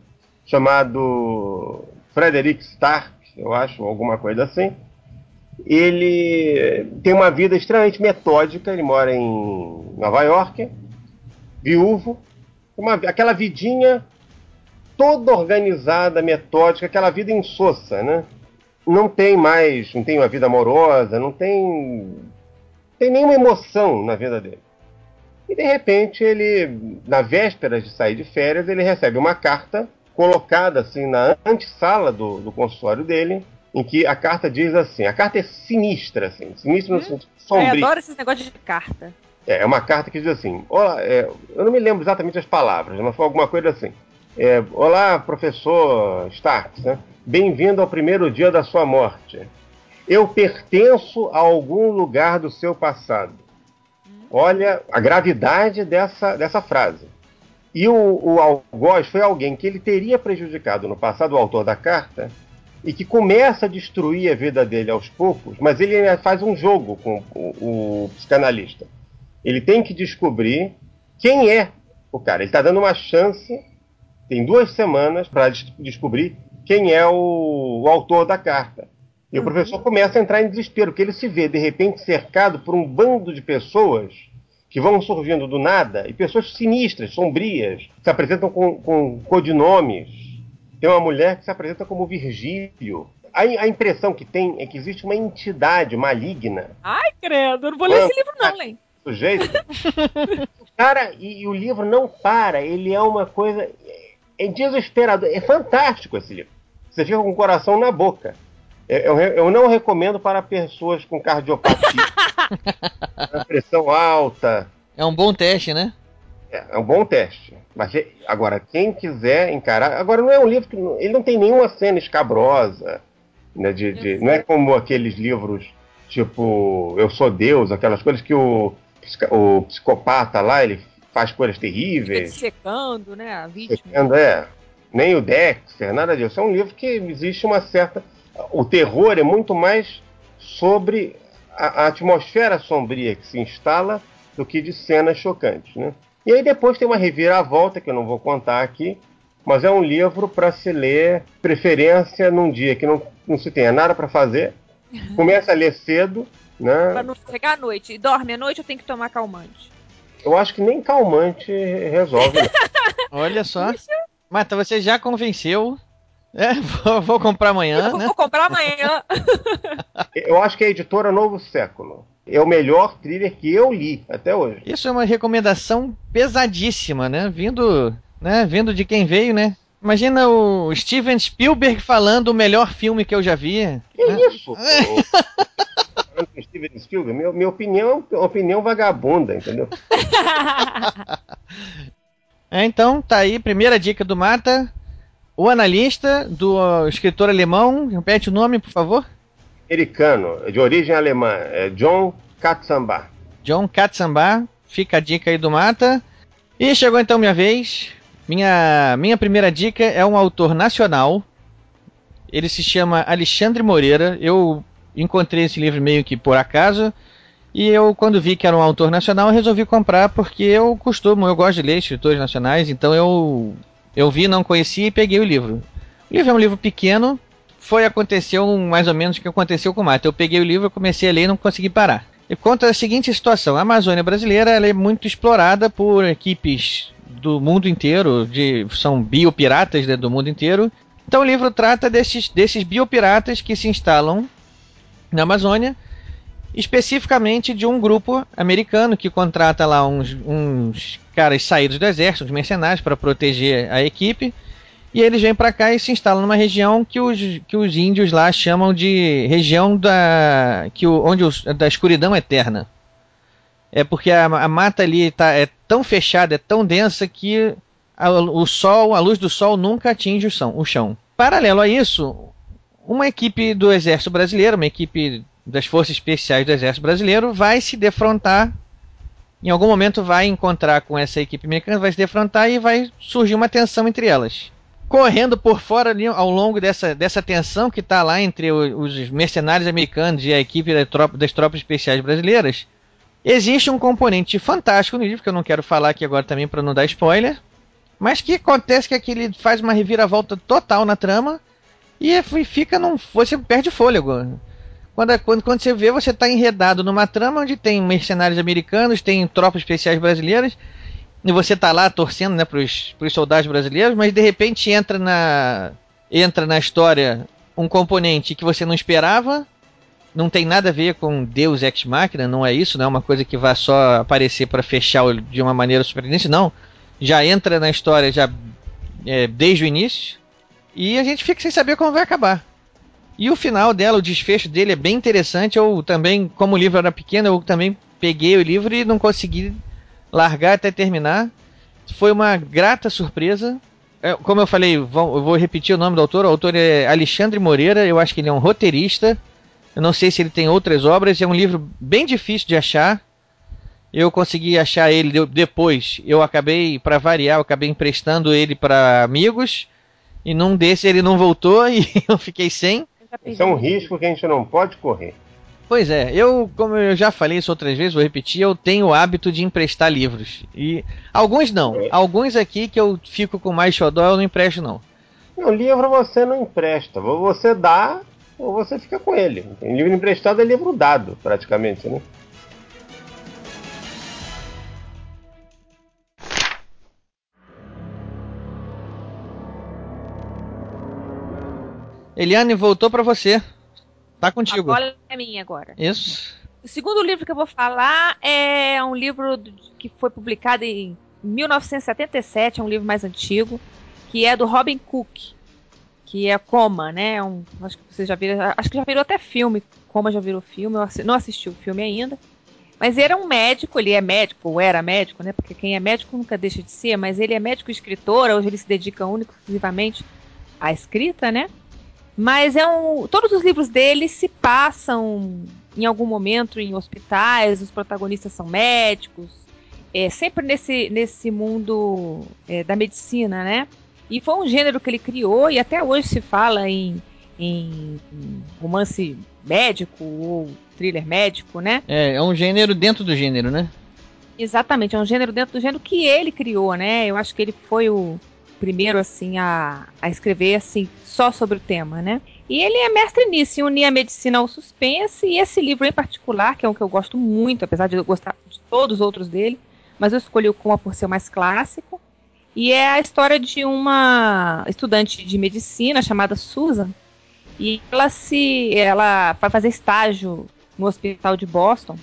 chamado Frederick Stark, eu acho, alguma coisa assim. Ele tem uma vida extremamente metódica, ele mora em Nova York, viúvo, uma, aquela vidinha toda organizada, metódica, aquela vida insossa, né? Não tem mais, não tem uma vida amorosa, não tem, tem nenhuma emoção na vida dele. E de repente ele, na véspera de sair de férias, ele recebe uma carta colocada assim na antessala do, do consultório dele, em que a carta diz assim, a carta é sinistra, assim, sinistra no sentido Eu sombrio. adoro esses negócios de carta. É, é uma carta que diz assim, Olá, é, eu não me lembro exatamente as palavras, mas foi alguma coisa assim. É, Olá, professor Stark, né? bem-vindo ao primeiro dia da sua morte. Eu pertenço a algum lugar do seu passado. Olha a gravidade dessa, dessa frase. E o, o algoz foi alguém que ele teria prejudicado no passado, o autor da carta, e que começa a destruir a vida dele aos poucos, mas ele faz um jogo com o, o psicanalista. Ele tem que descobrir quem é o cara. Ele está dando uma chance, tem duas semanas para des descobrir quem é o, o, autor da carta. E uhum. o professor começa a entrar em desespero, porque ele se vê de repente cercado por um bando de pessoas que vão surgindo do nada, e pessoas sinistras, sombrias, se apresentam com, com codinomes. Tem uma mulher que se apresenta como Virgílio. A, a, impressão que tem é que existe uma entidade maligna. Ai, credo, eu não vou ler esse livro não, Len. Sujeito. Cara, e, e, o livro não para, ele é uma coisa. É desesperador. É fantástico esse livro. Você fica com o coração na boca. Eu, eu não recomendo para pessoas com cardiopatia, (laughs) pressão alta. É um bom teste, né? É, é um bom teste. Mas agora, quem quiser encarar. Agora, não é um livro que. Ele não tem nenhuma cena escabrosa. Né, de, de não é como aqueles livros tipo Eu Sou Deus, aquelas coisas que o, o psicopata lá ele faz coisas terríveis. Secando, né? A vítima. Secando, é. Nem o Dexter, nada disso. É um livro que existe uma certa o terror é muito mais sobre a, a, atmosfera sombria que se instala do que de cenas chocantes. Né? E aí depois tem uma reviravolta que eu não vou contar aqui, mas é um livro para se ler, preferência num dia que não, não se tenha nada para fazer. (laughs) Começa a ler cedo. Né? Para não chegar à noite. E dorme à noite ou tem que tomar calmante? Eu acho que nem calmante resolve. (laughs) Olha só. Marta, você já convenceu é, vou, vou comprar amanhã. Eu né? Vou comprar amanhã. (laughs) eu acho que a editora Novo Século é o melhor thriller que eu li até hoje. Isso é uma recomendação pesadíssima, né? Vindo, né? Vindo de quem veio, né? Imagina o Steven Spielberg falando o melhor filme que eu já vi. Que né? isso? (laughs) Steven Spielberg, minha, minha opinião é uma opinião vagabunda, entendeu? (laughs) é, então, tá aí, primeira dica do Mata. O analista do escritor alemão, repete o nome, por favor. Americano, de origem alemã, é John Katzenbach. John Katzenbach, fica a dica aí do Mata. E chegou então minha vez. Minha, minha primeira dica é um autor nacional. Ele se chama Alexandre Moreira. Eu encontrei esse livro meio que por acaso. E eu, quando vi que era um autor nacional, resolvi comprar porque eu costumo, eu gosto de ler escritores nacionais, então eu eu vi, não conhecia e peguei o livro. O livro é um livro pequeno, foi aconteceu mais ou menos o que aconteceu com o Mato. Eu peguei o livro, comecei a ler e não consegui parar. E conta a seguinte situação: a Amazônia brasileira é muito explorada por equipes do mundo inteiro, de, são biopiratas né, do mundo inteiro. Então o livro trata desses, desses biopiratas que se instalam na Amazônia, especificamente de um grupo americano que contrata lá uns, uns caras saídos do exército, uns mercenários, para proteger a equipe. E eles vêm para cá e se instalam numa região que os, que os índios lá chamam de região da, que o, onde os, da escuridão eterna. É porque a, a mata ali tá, é tão fechada, é tão densa que a, o sol, a luz do sol nunca atinge o chão, o chão. Paralelo a isso, uma equipe do exército brasileiro, uma equipe das forças especiais do exército brasileiro, vai se defrontar em algum momento vai encontrar com essa equipe americana, vai se defrontar e vai surgir uma tensão entre elas. Correndo por fora ali ao longo dessa, dessa tensão que está lá entre os mercenários americanos e a equipe das tropas especiais brasileiras, existe um componente fantástico no livro, que eu não quero falar aqui agora também para não dar spoiler, mas que acontece que aquele faz uma reviravolta total na trama e fica num. Você perde fôlego. Quando, quando, quando você vê, você está enredado numa trama onde tem mercenários americanos, tem tropas especiais brasileiras, e você está lá torcendo né, para os soldados brasileiros, mas de repente entra na, entra na história um componente que você não esperava, não tem nada a ver com Deus Ex Machina, não é isso, não é uma coisa que vai só aparecer para fechar de uma maneira surpreendente, não. Já entra na história já é, desde o início, e a gente fica sem saber como vai acabar. E o final dela, o desfecho dele é bem interessante. Eu também, como o livro era pequeno, eu também peguei o livro e não consegui largar até terminar. Foi uma grata surpresa. É, como eu falei, eu vou repetir o nome do autor. O autor é Alexandre Moreira. Eu acho que ele é um roteirista. Eu não sei se ele tem outras obras. É um livro bem difícil de achar. Eu consegui achar ele de- depois. Eu acabei, pra variar, eu acabei emprestando ele pra amigos. E num desses ele não voltou (laughs) e eu fiquei sem. Isso é um risco que a gente não pode correr. Pois é, eu, como eu já falei isso outras vezes, vou repetir, eu tenho o hábito de emprestar livros. E alguns não. É. Alguns aqui que eu fico com mais xodó, eu não empresto não. Não, livro você não empresta. Ou você dá, ou você fica com ele. Livro emprestado é livro dado, praticamente, né? Eliane voltou pra você. Tá A contigo. bola é minha agora. Isso. O segundo livro que eu vou falar é um livro que foi publicado em 1977, é um livro mais antigo, que é do Robin Cook, que é Coma, né? É Um, acho que vocês já viram, acho que já virou até filme. Coma já virou filme, eu não assisti o filme ainda. Mas ele era um médico, ele é médico, ou era médico, né? Porque quem é médico nunca deixa de ser, mas ele é médico e escritor, hoje ele se dedica único exclusivamente à escrita, né? Mas é um. Todos os livros dele se passam em algum momento em hospitais, os protagonistas são médicos, é, sempre nesse, nesse mundo é, da medicina, né? E foi um gênero que ele criou e até hoje se fala em, em romance médico ou thriller médico, né? É, é um gênero dentro do gênero, né? Exatamente, é um gênero dentro do gênero que ele criou, né? Eu acho que ele foi o primeiro, assim, a, a escrever, assim, só sobre o tema, né? E ele é mestre nisso, em unir a medicina ao suspense, e esse livro em particular, que é um que eu gosto muito, apesar de eu gostar de todos os outros dele, mas eu escolhi o Coma por ser mais clássico, e é a história de uma estudante de medicina chamada Susan, e ela se, ela vai fazer estágio no hospital de Boston,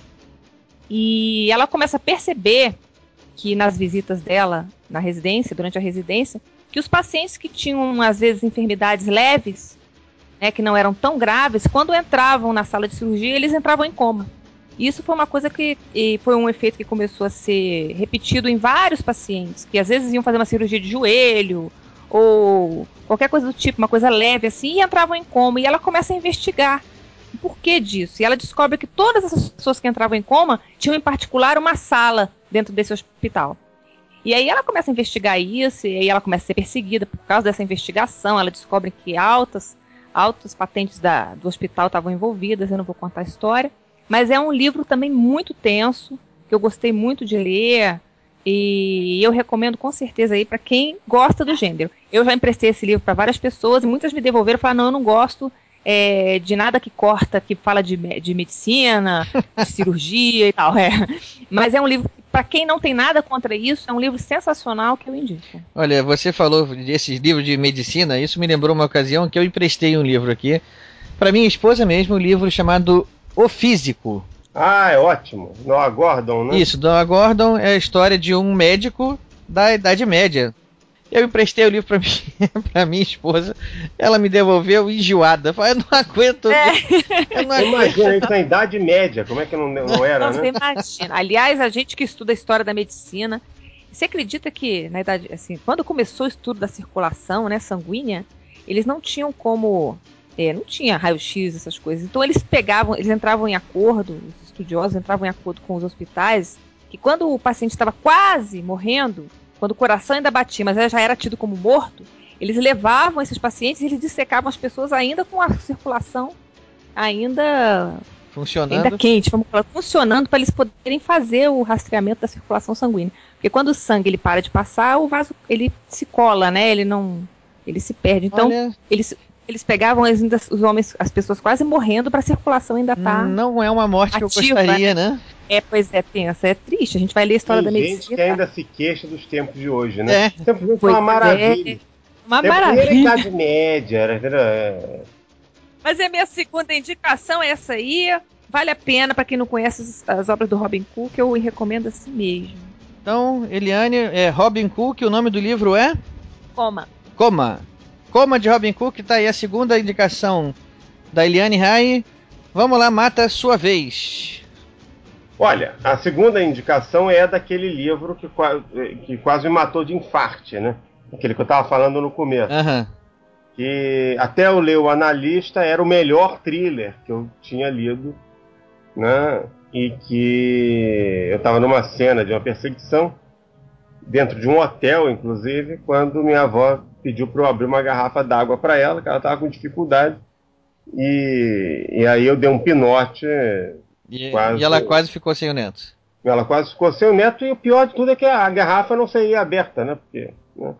e ela começa a perceber que nas visitas dela na residência, durante a residência, que os pacientes que tinham às vezes enfermidades leves, né, que não eram tão graves, quando entravam na sala de cirurgia, eles entravam em coma. Isso foi uma coisa que foi um efeito que começou a ser repetido em vários pacientes, que às vezes iam fazer uma cirurgia de joelho ou qualquer coisa do tipo, uma coisa leve assim, e entravam em coma. E ela começa a investigar o porquê disso. E ela descobre que todas essas pessoas que entravam em coma tinham em particular uma sala dentro desse hospital. E aí ela começa a investigar isso, e aí ela começa a ser perseguida por causa dessa investigação. Ela descobre que altas, altas patentes da, do hospital estavam envolvidas, eu não vou contar a história. Mas é um livro também muito tenso, que eu gostei muito de ler, e eu recomendo com certeza aí para quem gosta do gênero. Eu já emprestei esse livro para várias pessoas, e muitas me devolveram e falaram, não, eu não gosto é, de nada que corta, que fala de, de medicina, de (laughs) cirurgia e tal. É. Mas é um livro, para quem não tem nada contra isso, é um livro sensacional que eu indico. Olha, você falou desses livros de medicina, isso me lembrou uma ocasião que eu emprestei um livro aqui para minha esposa mesmo, um livro chamado O Físico. Ah, é ótimo. Noah Gordon, né? Isso, Noah Gordon é a história de um médico da Idade Média. Eu emprestei o livro para mim, (laughs) para minha esposa, ela me devolveu enjoada. Falei, eu não aguento. É. Eu não aguento. Imagina isso na Idade Média, como é que não, não era, Você né? imagina. Aliás, a gente que estuda a história da medicina, você acredita que na idade, assim, quando começou o estudo da circulação, né, sanguínea, eles não tinham como, é, não tinha raio-x essas coisas. Então eles pegavam, eles entravam em acordo, os estudiosos entravam em acordo com os hospitais, que quando o paciente estava quase morrendo, quando o coração ainda batia, mas já era tido como morto, eles levavam esses pacientes e eles dissecavam as pessoas ainda com a circulação ainda Funcionando. ainda quente, vamos falar, funcionando para eles poderem fazer o rastreamento da circulação sanguínea. Porque quando o sangue ele para de passar, o vaso ele se cola, né? Ele não, ele se perde. Então Olha, eles eles pegavam ainda os homens, as pessoas quase morrendo para a circulação ainda tá. não é uma morte que eu ativa, gostaria, né? É, pois é, tensa, é triste. A gente vai ler a história Tem da gente medicina. que ainda se queixa dos tempos de hoje, né? É. Os tempos de hoje são uma é. maravilha. Uma Tem a primeira maravilha. Idade Média, era, era- Mas é minha segunda indicação é essa aí. Vale a pena para quem não conhece as, as obras do Robin Cook, eu recomendo assim mesmo. Então, Eliane, é Robin Cook, o nome do livro é Coma. Coma. Coma de Robin Cook, tá aí a segunda indicação da Eliane Rai. Vamos lá, mata a sua vez. Olha, a segunda indicação é daquele livro que, que quase me matou de infarte, né? Aquele que eu tava falando no começo. Aham. Que até eu ler o Analista era o melhor thriller que eu tinha lido, né? e que eu estava numa cena de uma perseguição, dentro de um hotel, inclusive, quando minha avó pediu para eu abrir uma garrafa d'água para ela, que ela estava com dificuldade. E, e aí eu dei um pinote. E, quase, e ela quase ficou sem o neto. Ela quase ficou sem o neto, e o pior de tudo é que a garrafa não seria aberta, né? Porque. Né?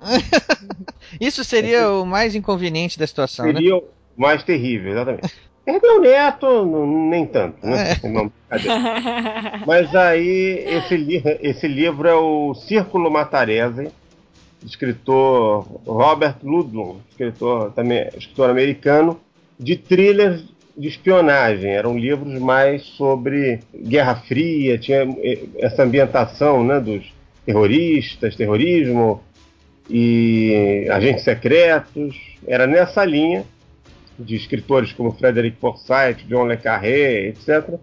(laughs) Isso seria o mais inconveniente da situação, né? seria o mais terrível, exatamente. Perdeu o neto, não- nem tanto, né? Não, brincadeira. Mas aí, esse, li esse livro é o Círculo Matarese, escritor Robert Ludlum, escritor, também, escritor americano, de thrillers de espionagem. Eram livros mais sobre Guerra Fria, tinha eh, essa ambientação né, dos terroristas, terrorismo e agentes secretos. Era nessa linha de escritores como Frederick Forsyth, John le Carré, etc.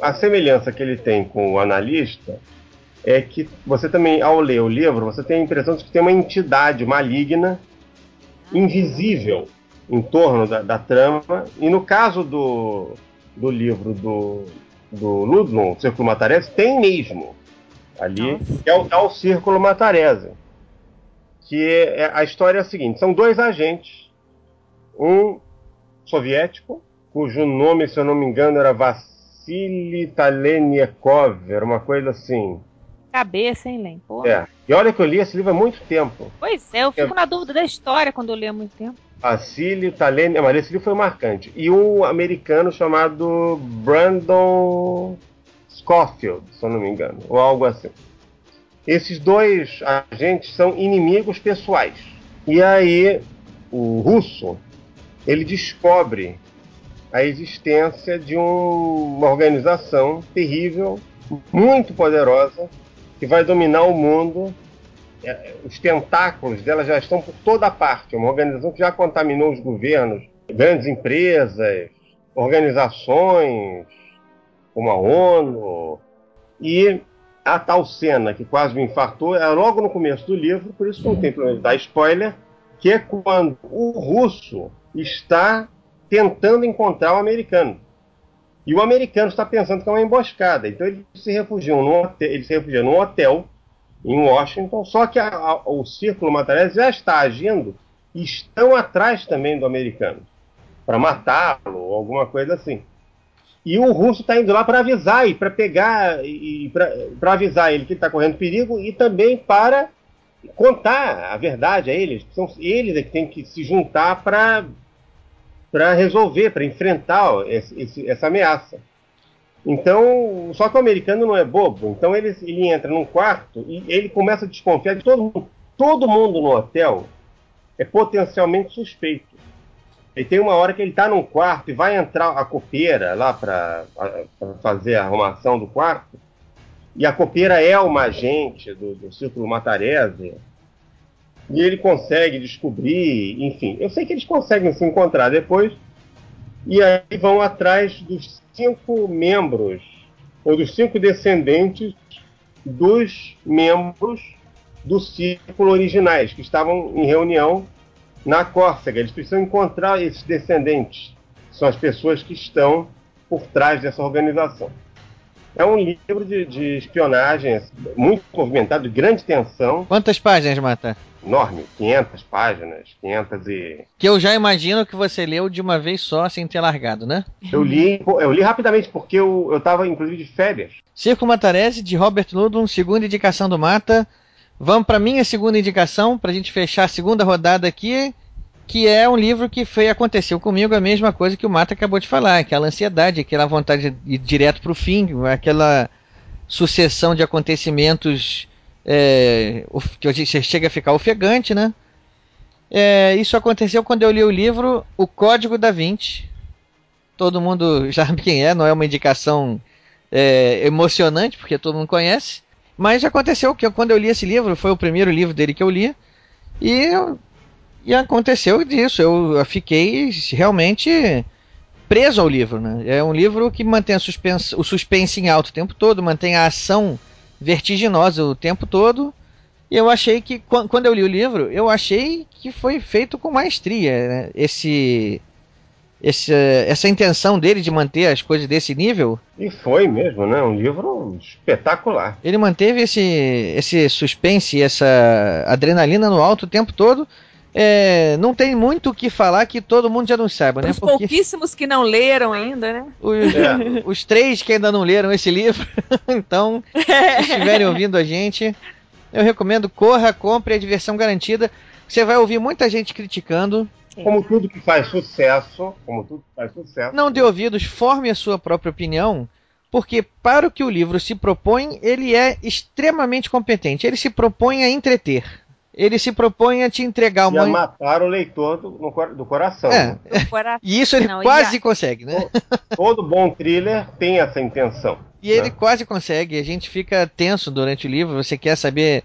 A semelhança que ele tem com o analista é que você também, ao ler o livro, você tem a impressão de que tem uma entidade maligna, invisível, em torno da, da trama. E no caso do, do livro do, do Ludlum, Círculo Matarese, tem mesmo ali, que é o tal Círculo Matarese. Que é, a história é a seguinte: são dois agentes, um soviético, cujo nome, se eu não me engano, era Vassili Taleniekov, era uma coisa assim. Cabeça, hein, Len? Pô. É. E olha que eu li esse livro há muito tempo. Pois é, eu fico na dúvida da história quando eu leio há muito tempo. Vassili Talene, mas esse livro foi marcante. E um americano chamado Brandon Schofield, se eu não me engano, ou algo assim. Esses dois agentes são inimigos pessoais. E aí o russo ele descobre a existência de um- uma organização terrível, muito poderosa, que vai dominar o mundo. É, Os tentáculos dela já estão por toda parte. É uma organização que já contaminou os governos, grandes empresas, organizações como a ONU. E a tal cena que quase me infartou é logo no começo do livro, por isso não tem problema de dar spoiler, que é quando o russo está tentando encontrar o americano. E o americano está pensando que é uma emboscada. Então ele se refugia num hotel, ele se refugia num hotel em Washington, só que a- a- o Círculo Matarese já está agindo e estão atrás também do americano para matá-lo ou alguma coisa assim. E o russo está indo lá para avisar e para pegar e para avisar ele que está correndo perigo e também para contar a verdade a eles. São eles é que têm que se juntar para para resolver, para enfrentar esse- esse- essa ameaça. Então, só que o americano não é bobo. Então ele, ele entra num quarto e ele começa a desconfiar de todo mundo. Todo mundo no hotel é potencialmente suspeito. E tem uma hora que ele está num quarto e vai entrar a copeira lá para fazer a arrumação do quarto. E a copeira é uma agente do, do Círculo Matarese. E ele consegue descobrir, enfim. Eu sei que eles conseguem se encontrar depois. E aí vão atrás dos cinco membros, ou dos cinco descendentes dos membros do círculo originais, que estavam em reunião na Córcega. Eles precisam encontrar esses descendentes. São as pessoas que estão por trás dessa organização. É um livro de, de espionagem muito movimentado, de grande tensão, Quantas páginas, Mata? enorme, 500 páginas, 500 e... Que eu já imagino que você leu de uma vez só, sem ter largado, né? Eu li, eu li rapidamente porque eu, eu tava, inclusive, de férias. Circo Matarese, de Robert Ludlum, segunda indicação do Mata. Vamos para minha segunda indicação, para a gente fechar a segunda rodada aqui, que é um livro que foi aconteceu comigo a mesma coisa que o Mata acabou de falar, aquela ansiedade, aquela vontade de ir direto para o fim, aquela sucessão de acontecimentos é, que você chega a ficar ofegante, né? É, isso aconteceu quando eu li o livro O Código da Vinci. Todo mundo já (laughs) sabe quem é, não é uma indicação é, emocionante, porque todo mundo conhece. Mas aconteceu que quando eu li esse livro, foi o primeiro livro dele que eu li, e, eu- e aconteceu disso. Eu, fiquei realmente preso ao livro. Né? É um livro que mantém suspense- o suspense em alto o tempo todo, mantém a ação vertiginosa o tempo todo. E eu achei que, quan- quando eu li o livro, eu achei que foi feito com maestria. né? Esse esse, essa intenção dele de manter as coisas desse nível. E foi mesmo, né? Um livro espetacular. Ele manteve esse, esse suspense, essa adrenalina no alto o tempo todo. É, não tem muito o que falar que todo mundo já não saiba, né? Os pouquíssimos que não leram ainda, né? Os, é. os três que ainda não leram esse livro, (laughs) então, se estiverem ouvindo a gente, eu recomendo, corra, compre, a diversão garantida. Você vai ouvir muita gente criticando. Como tudo que faz sucesso, como tudo que faz sucesso. Não dê ouvidos, forme a sua própria opinião, porque para o que o livro se propõe, ele é extremamente competente. Ele se propõe a entreter. Ele se propõe a te entregar uma. E a matar o leitor do, do coração. É. E isso ele Não, quase consegue, né? Todo bom thriller tem essa intenção. E né? ele quase consegue. A gente fica tenso durante o livro. Você quer saber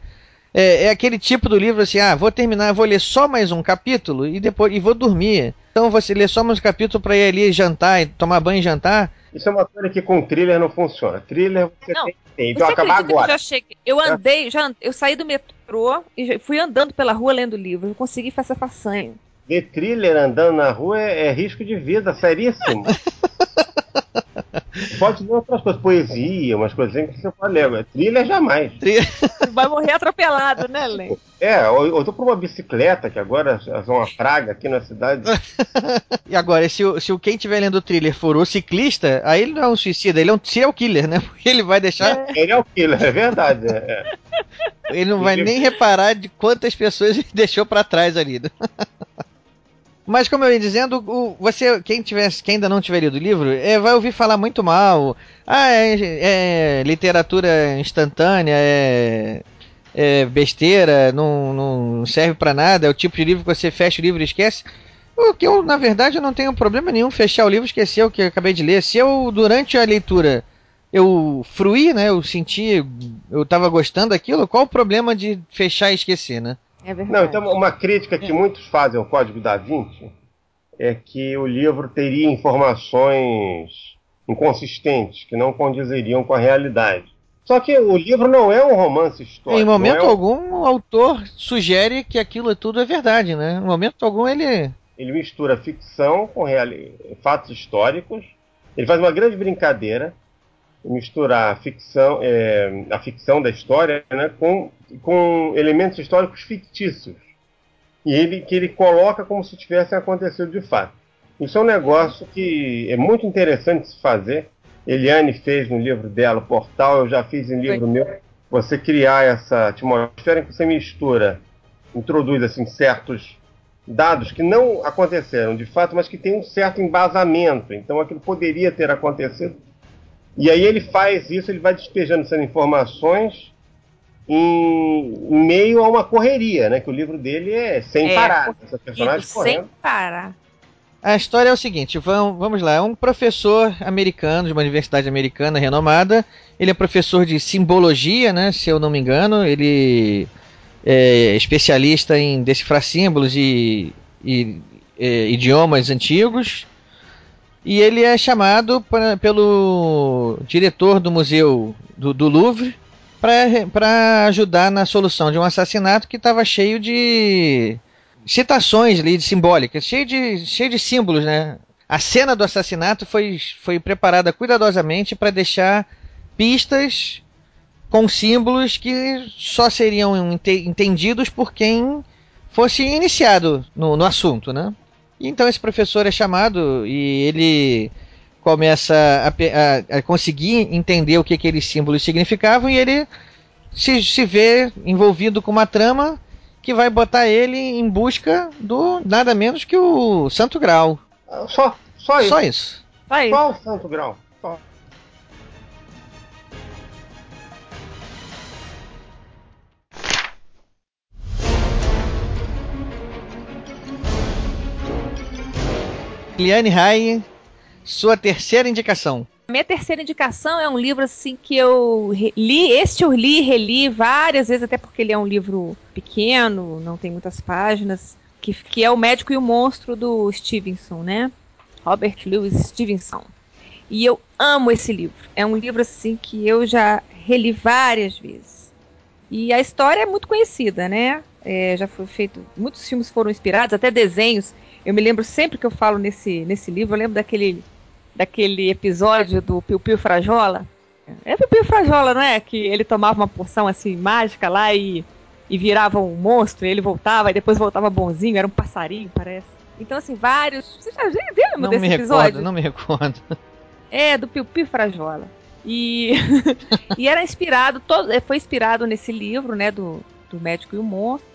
é, é, aquele tipo do livro assim, ah, vou terminar, vou ler só mais um capítulo e depois e vou dormir. Então você lê só mais um capítulo para ir ali jantar, tomar banho e jantar. Isso é uma coisa que com thriller não funciona. Thriller você não, tem que ter. Então acabar agora. Eu, cheguei, eu andei, já eu saí do metrô e fui andando pela rua lendo livro. Eu consegui fazer essa façanha. Ver thriller andando na rua é, é risco de vida, seríssimo. (laughs) Pode ler outras coisas, poesia, umas coisinhas que você pode ler. Trilha jamais. (laughs) Vai morrer atropelado, né, Len? É, ou, eu tô por uma bicicleta, que agora é uma praga aqui na cidade. (laughs) e agora, se o, se o quem estiver lendo o thriller for o ciclista, aí ele não é um suicida, ele é um serial killer, né? Porque ele vai deixar. É, ele é o killer, é verdade. É. Ele não vai nem reparar de quantas pessoas ele (laughs) deixou para trás ali. Mas como eu ia dizendo, o, você, quem, tivesse, quem ainda não tiver lido o livro, é, vai ouvir falar muito mal. Ah, é, é literatura instantânea, é, é besteira, não, não serve para nada, é o tipo de livro que você fecha o livro e esquece. O que eu, na verdade, eu não tenho problema nenhum fechar o livro e esquecer o que eu acabei de ler. Se eu, durante a leitura, eu fruí, né, eu senti, eu estava gostando daquilo, qual o problema de fechar e esquecer, né? É verdade. Não, então uma crítica que muitos fazem ao Código da Vinci é que o livro teria informações inconsistentes, que não condizeriam com a realidade. Só que o livro não é um romance histórico. Em momento é um... algum, o autor sugere que aquilo tudo é verdade, né? Em momento algum, ele. Ele mistura ficção com real... fatos históricos. Ele faz uma grande brincadeira misturar a ficção, é, a ficção da história né, com, com elementos históricos fictícios. E ele, que ele coloca como se tivessem acontecido de fato. Isso é um negócio que é muito interessante se fazer. Eliane fez no livro dela, o Portal, eu já fiz em livro meu. Você criar essa atmosfera em que você mistura, introduz assim, certos dados que não aconteceram de fato, mas que tem um certo embasamento. Então aquilo poderia ter acontecido e aí ele faz isso, ele vai despejando essas informações em, em meio a uma correria, né? Que o livro dele é sem é, parar. Essa personagem sem parar. A história é o seguinte, vamos, vamos lá, é um professor americano de uma universidade americana renomada. Ele é professor de simbologia, né? Se eu não me engano, ele é especialista em decifrar símbolos e, e é, idiomas antigos. E ele é chamado pra, pelo diretor do museu do, do Louvre para ajudar na solução de um assassinato que estava cheio de citações ali, de simbólicas, cheio de, cheio de símbolos, né? A cena do assassinato foi, foi preparada cuidadosamente para deixar pistas com símbolos que só seriam entendidos por quem fosse iniciado no, no assunto, né? Então esse professor é chamado e ele começa a, a, a conseguir entender o que aqueles símbolos significavam e ele se, se vê envolvido com uma trama que vai botar ele em busca do nada menos que o Santo Grau. Só, só isso. Só isso. Só, isso. só o Santo Grau. Liane Rai, sua terceira indicação. Minha terceira indicação é um livro assim que eu li, este eu li reli várias vezes, até porque ele é um livro pequeno, não tem muitas páginas, que, que é O Médico e o Monstro do Stevenson, né? Robert Louis Stevenson. E eu amo esse livro. É um livro assim que eu já reli várias vezes. E a história é muito conhecida, né? é, já foi feito. Muitos filmes foram inspirados, até desenhos. Eu me lembro sempre que eu falo nesse, nesse livro, eu lembro daquele, daquele episódio do Piu Piu Frajola. É Piu Piu Frajola, não é? Que ele tomava uma poção assim mágica lá e, e virava um monstro, e ele voltava, e depois voltava bonzinho, era um passarinho, parece. Então, assim, vários. Você já viu Não desse me episódio? recordo, não me recordo. É, do Piu Piu Frajola. E, (laughs) e era inspirado, todo, foi inspirado nesse livro, né, do, do Médico e o Monstro.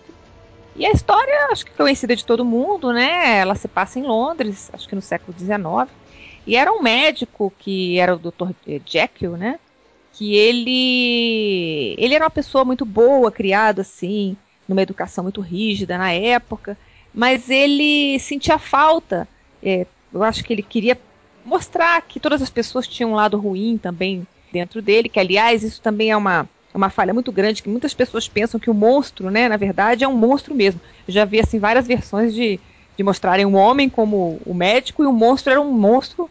E a história, acho que conhecida de todo mundo, né? Ela se passa em Londres, acho que no século XIX. E era um médico que era o Dr. Jekyll, né? Que ele ele era uma pessoa muito boa, criado assim, numa educação muito rígida na época, mas ele sentia falta. é, eu acho que ele queria mostrar que todas as pessoas tinham um lado ruim também dentro dele, que aliás isso também é uma, uma falha muito grande, que muitas pessoas pensam que o monstro, né, na verdade é um monstro mesmo. Eu já vi assim várias versões de, de mostrarem um homem como o médico e o monstro era um monstro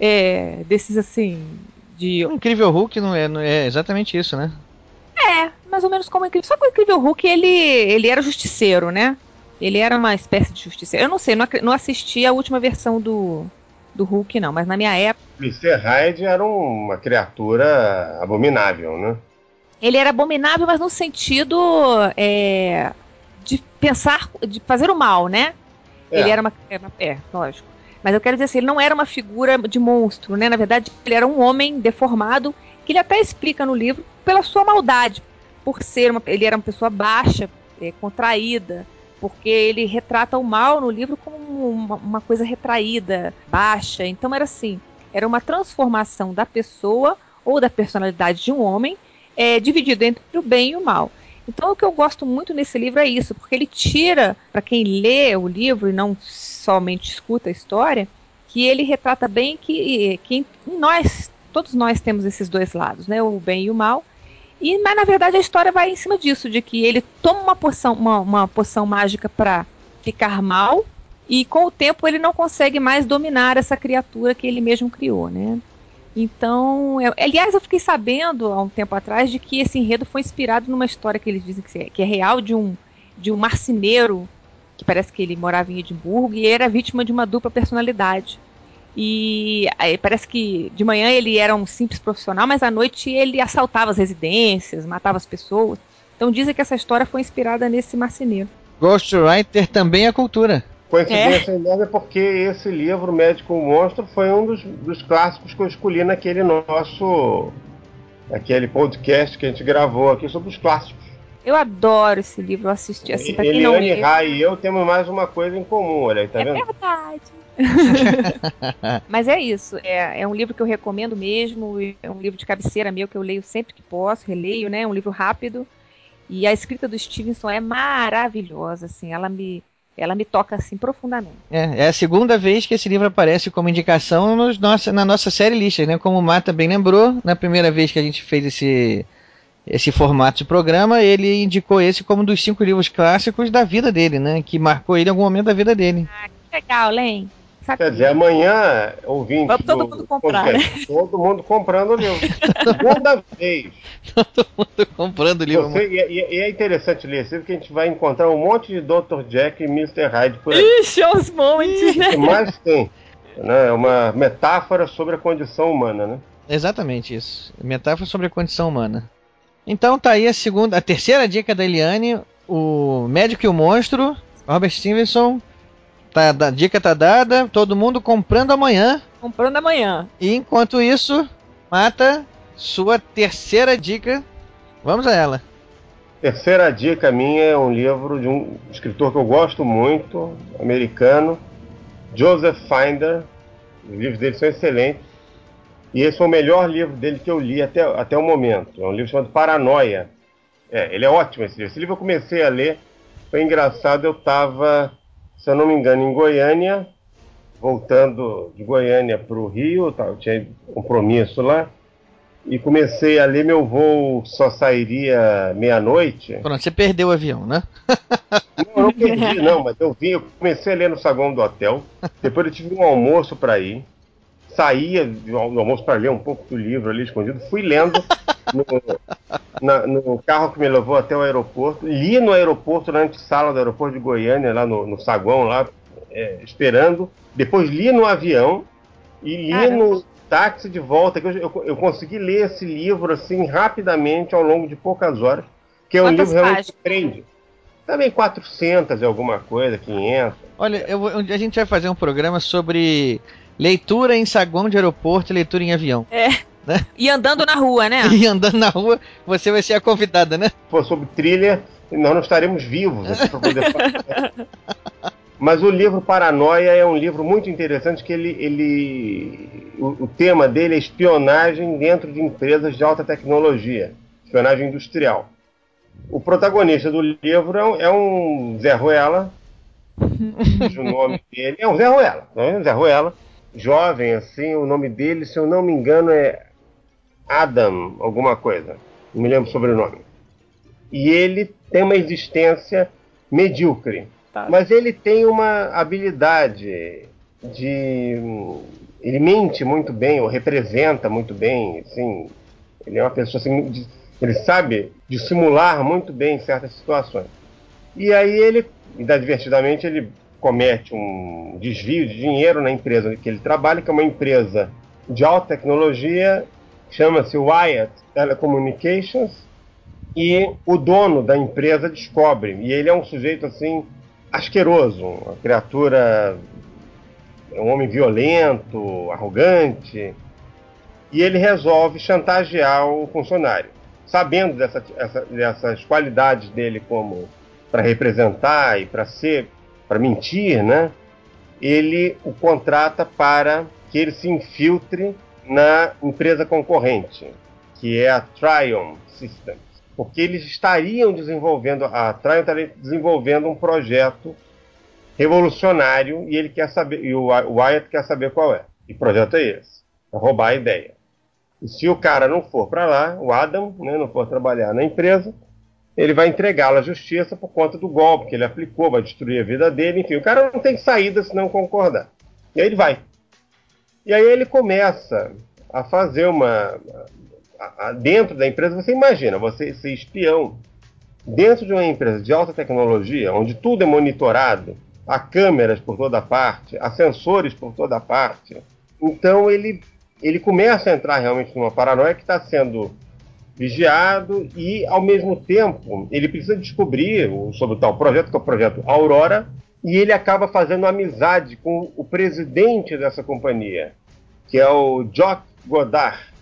é, desses assim de O Incrível Hulk não é, não é exatamente isso, né? é mais ou menos como o incrível só que o incrível Hulk ele ele era justiceiro, né? Ele era uma espécie de justiceiro. Eu não sei, não, não assisti a última versão do do Hulk não, mas na minha época Mr. Hyde era uma criatura abominável, né? Ele era abominável, mas no sentido é, de pensar, de fazer o mal, né? É. Ele era uma, é, uma- é, lógico. Mas eu quero dizer assim, ele não era uma figura de monstro, né? Na verdade, ele era um homem deformado, que ele até explica no livro pela sua maldade, por ser uma, ele era uma pessoa baixa, é, contraída, porque ele retrata o mal no livro como uma, uma coisa retraída, baixa. Então era assim, era uma transformação da pessoa ou da personalidade de um homem é, dividido entre o bem e o mal. Então o que eu gosto muito nesse livro é isso, porque ele tira, para quem lê o livro e não somente escuta a história, que ele retrata bem que, que nós, todos nós temos esses dois lados, né, o bem e o mal. E mas na verdade a história vai em cima disso, de que ele toma uma poção, uma, uma poção mágica para ficar mal e com o tempo ele não consegue mais dominar essa criatura que ele mesmo criou, né? Então, eu- aliás, eu fiquei sabendo há um tempo atrás de que esse enredo foi inspirado numa história que eles dizem que é, que é real de um de um marceneiro que parece que ele morava em Edimburgo e era vítima de uma dupla personalidade. E parece que de manhã ele era um simples profissional, mas à noite ele assaltava as residências, matava as pessoas. Então dizem que essa história foi inspirada nesse marceneiro. Ghostwriter também é cultura. Coincidência enorme porque esse livro, Médico Monstro, foi um dos, dos clássicos que eu escolhi naquele nosso. aquele podcast que a gente gravou aqui sobre os clássicos. Eu adoro esse livro, eu assisti assim, pra quem não Eliane leu. Rai e eu temos mais uma coisa em comum, olha aí, tá É vendo? verdade. (laughs) Mas é isso, é, é um livro que eu recomendo mesmo, é um livro de cabeceira meu que eu leio sempre que posso, releio, né? É um livro rápido. E a escrita do Stevenson é maravilhosa, assim, ela me, ela me toca assim profundamente. É, é a segunda vez que esse livro aparece como indicação nos nossa, na nossa série listas, né? Como o Mata bem lembrou, na primeira vez que a gente fez esse, esse formato de programa, ele indicou esse como um dos cinco livros clássicos da vida dele, né? Que marcou ele em algum momento da vida dele. Que legal, Len. Quer dizer, amanhã, ouvinte Vamos todo do mundo comprar, podcast, todo mundo comprando o livro. Segunda vez. (laughs) Tô comprando o livro. Você, e, e- é interessante ler esse livro que a gente vai encontrar um monte de Dr. Jack e Mr. Hyde por aí. Ixi, os montes, né? O que mais tem? Né? É uma metáfora sobre a condição humana, né? Exatamente isso. Metáfora sobre a condição humana. Então tá aí a segunda, a terceira dica da Eliane, o Médico e o Monstro, Robert Stevenson. Tá, a dica tá dada, todo mundo comprando amanhã. Comprando amanhã. E enquanto isso, mata sua terceira dica. Vamos a ela. Terceira dica minha é um livro de um escritor que eu gosto muito, americano, Joseph Finder. Os livros dele são excelentes. E esse foi o melhor livro dele que eu li até, até o momento. É um livro chamado Paranoia. É, ele é ótimo esse livro. Esse livro eu comecei a ler. Foi engraçado, eu estava, se eu não me engano, em Goiânia, voltando de Goiânia para o Rio, tá, eu tinha compromisso lá. E comecei a ler, meu voo só sairia meia-noite. Pronto, você perdeu o avião, né? (laughs) Não, eu não perdi, não, mas eu vim, eu comecei a ler no saguão do hotel. Depois eu tive um almoço para ir. Saía do almoço para ler um pouco do livro ali escondido. Fui lendo. No, na- no carro que me levou até o aeroporto. Li no aeroporto, na antessala do aeroporto de Goiânia, lá no, no saguão, lá, é, esperando. Depois li no avião e li Caramba. no táxi de volta. que Eu, eu, eu consegui ler esse livro assim rapidamente ao longo de poucas horas, que é um Quantas livro realmente que páginas? prende. Também 400 e alguma coisa, 500. Olha, eu a gente vai fazer um programa sobre leitura em saguão de aeroporto e leitura em avião. E andando na rua, né? (laughs) E andando na rua, você vai ser a convidada, né? se for sobre thriller, nós não estaremos vivos aqui para poder falar. Mas o livro Paranoia é um livro muito interessante que ele, ele o, o tema dele é espionagem dentro de empresas de alta tecnologia, espionagem industrial. O protagonista do livro é um, é um Zé Ruela, cujo nome dele é um Zé Ruela, não é um Zé Ruela, jovem assim, o nome dele, se eu não me engano, é Adam, alguma coisa, não me lembro o sobrenome e ele tem uma existência medíocre. Tá. Mas ele tem uma habilidade de. Ele mente muito bem, ou representa muito bem, assim. Ele é uma pessoa assim. de- Ele sabe dissimular muito bem certas situações. E aí ele, inadvertidamente, ele comete um desvio de dinheiro na empresa que ele trabalha, que é uma empresa de alta tecnologia, chama-se Wyatt Telecommunications, e o dono da empresa descobre. E ele é um sujeito assim asqueroso, uma criatura, um homem violento, arrogante. E ele resolve chantagear o funcionário, sabendo dessa, essa- dessas qualidades dele como para representar e para ser, para mentir, né? Ele o contrata para que ele se infiltre na empresa concorrente, que é a Triumph Systems porque eles estariam desenvolvendo, a Triumph estaria desenvolvendo um projeto revolucionário e ele quer saber, e o Wy- o Wyatt quer saber qual é. E projeto é esse, é roubar a ideia. E se o cara não for para lá, o Adam, né, não for trabalhar na empresa, ele vai entregá-lo à justiça por conta do golpe que ele aplicou, vai destruir a vida dele, enfim, o cara não tem saída se não concordar. E aí ele vai. E aí ele começa a fazer uma, a- a- dentro da empresa, você imagina, você ser espião dentro de uma empresa de alta tecnologia, onde tudo é monitorado, há câmeras por toda parte, há sensores por toda parte. Então ele, ele começa a entrar realmente numa paranoia que está sendo vigiado e, ao mesmo tempo, ele precisa descobrir sobre o tal projeto, que é o projeto Aurora, e ele acaba fazendo amizade com o presidente dessa companhia, que é o Jock Godard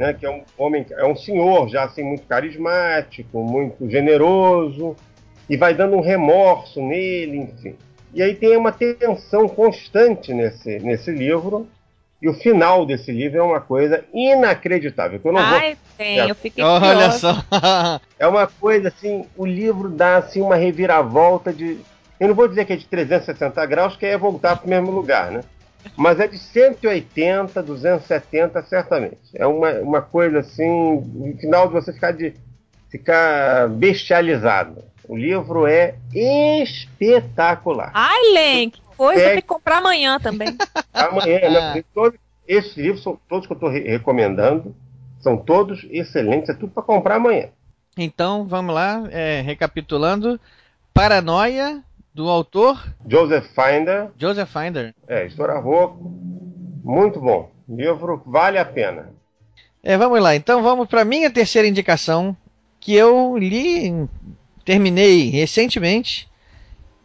né, que é um homem, é um senhor já assim muito carismático, muito generoso e vai dando um remorso nele, enfim. E aí tem uma tensão constante nesse, nesse livro e o final desse livro é uma coisa inacreditável. que eu não vou Ai, tem, eu fiquei Olha curiosa. só. é uma coisa assim, o livro dá assim uma reviravolta de. Eu não vou dizer que é de 360 graus, que é voltar para o mesmo lugar, né? Mas é de 180, 270, certamente. É uma, uma coisa assim, no final de você ficar de ficar bestializado. O livro é espetacular. Ai, Len, que coisa, É. tem que comprar amanhã também. (laughs) Amanhã, né? Todos- esses livros são todos que eu estou recomendando, são todos excelentes, é tudo para comprar amanhã. Então, vamos lá, é, recapitulando. Paranoia, do autor Joseph Finder, Joseph Finder. É, História Rocco, muito bom. Livro vale a pena. É, vamos lá, então vamos para minha terceira indicação, que eu li, terminei recentemente,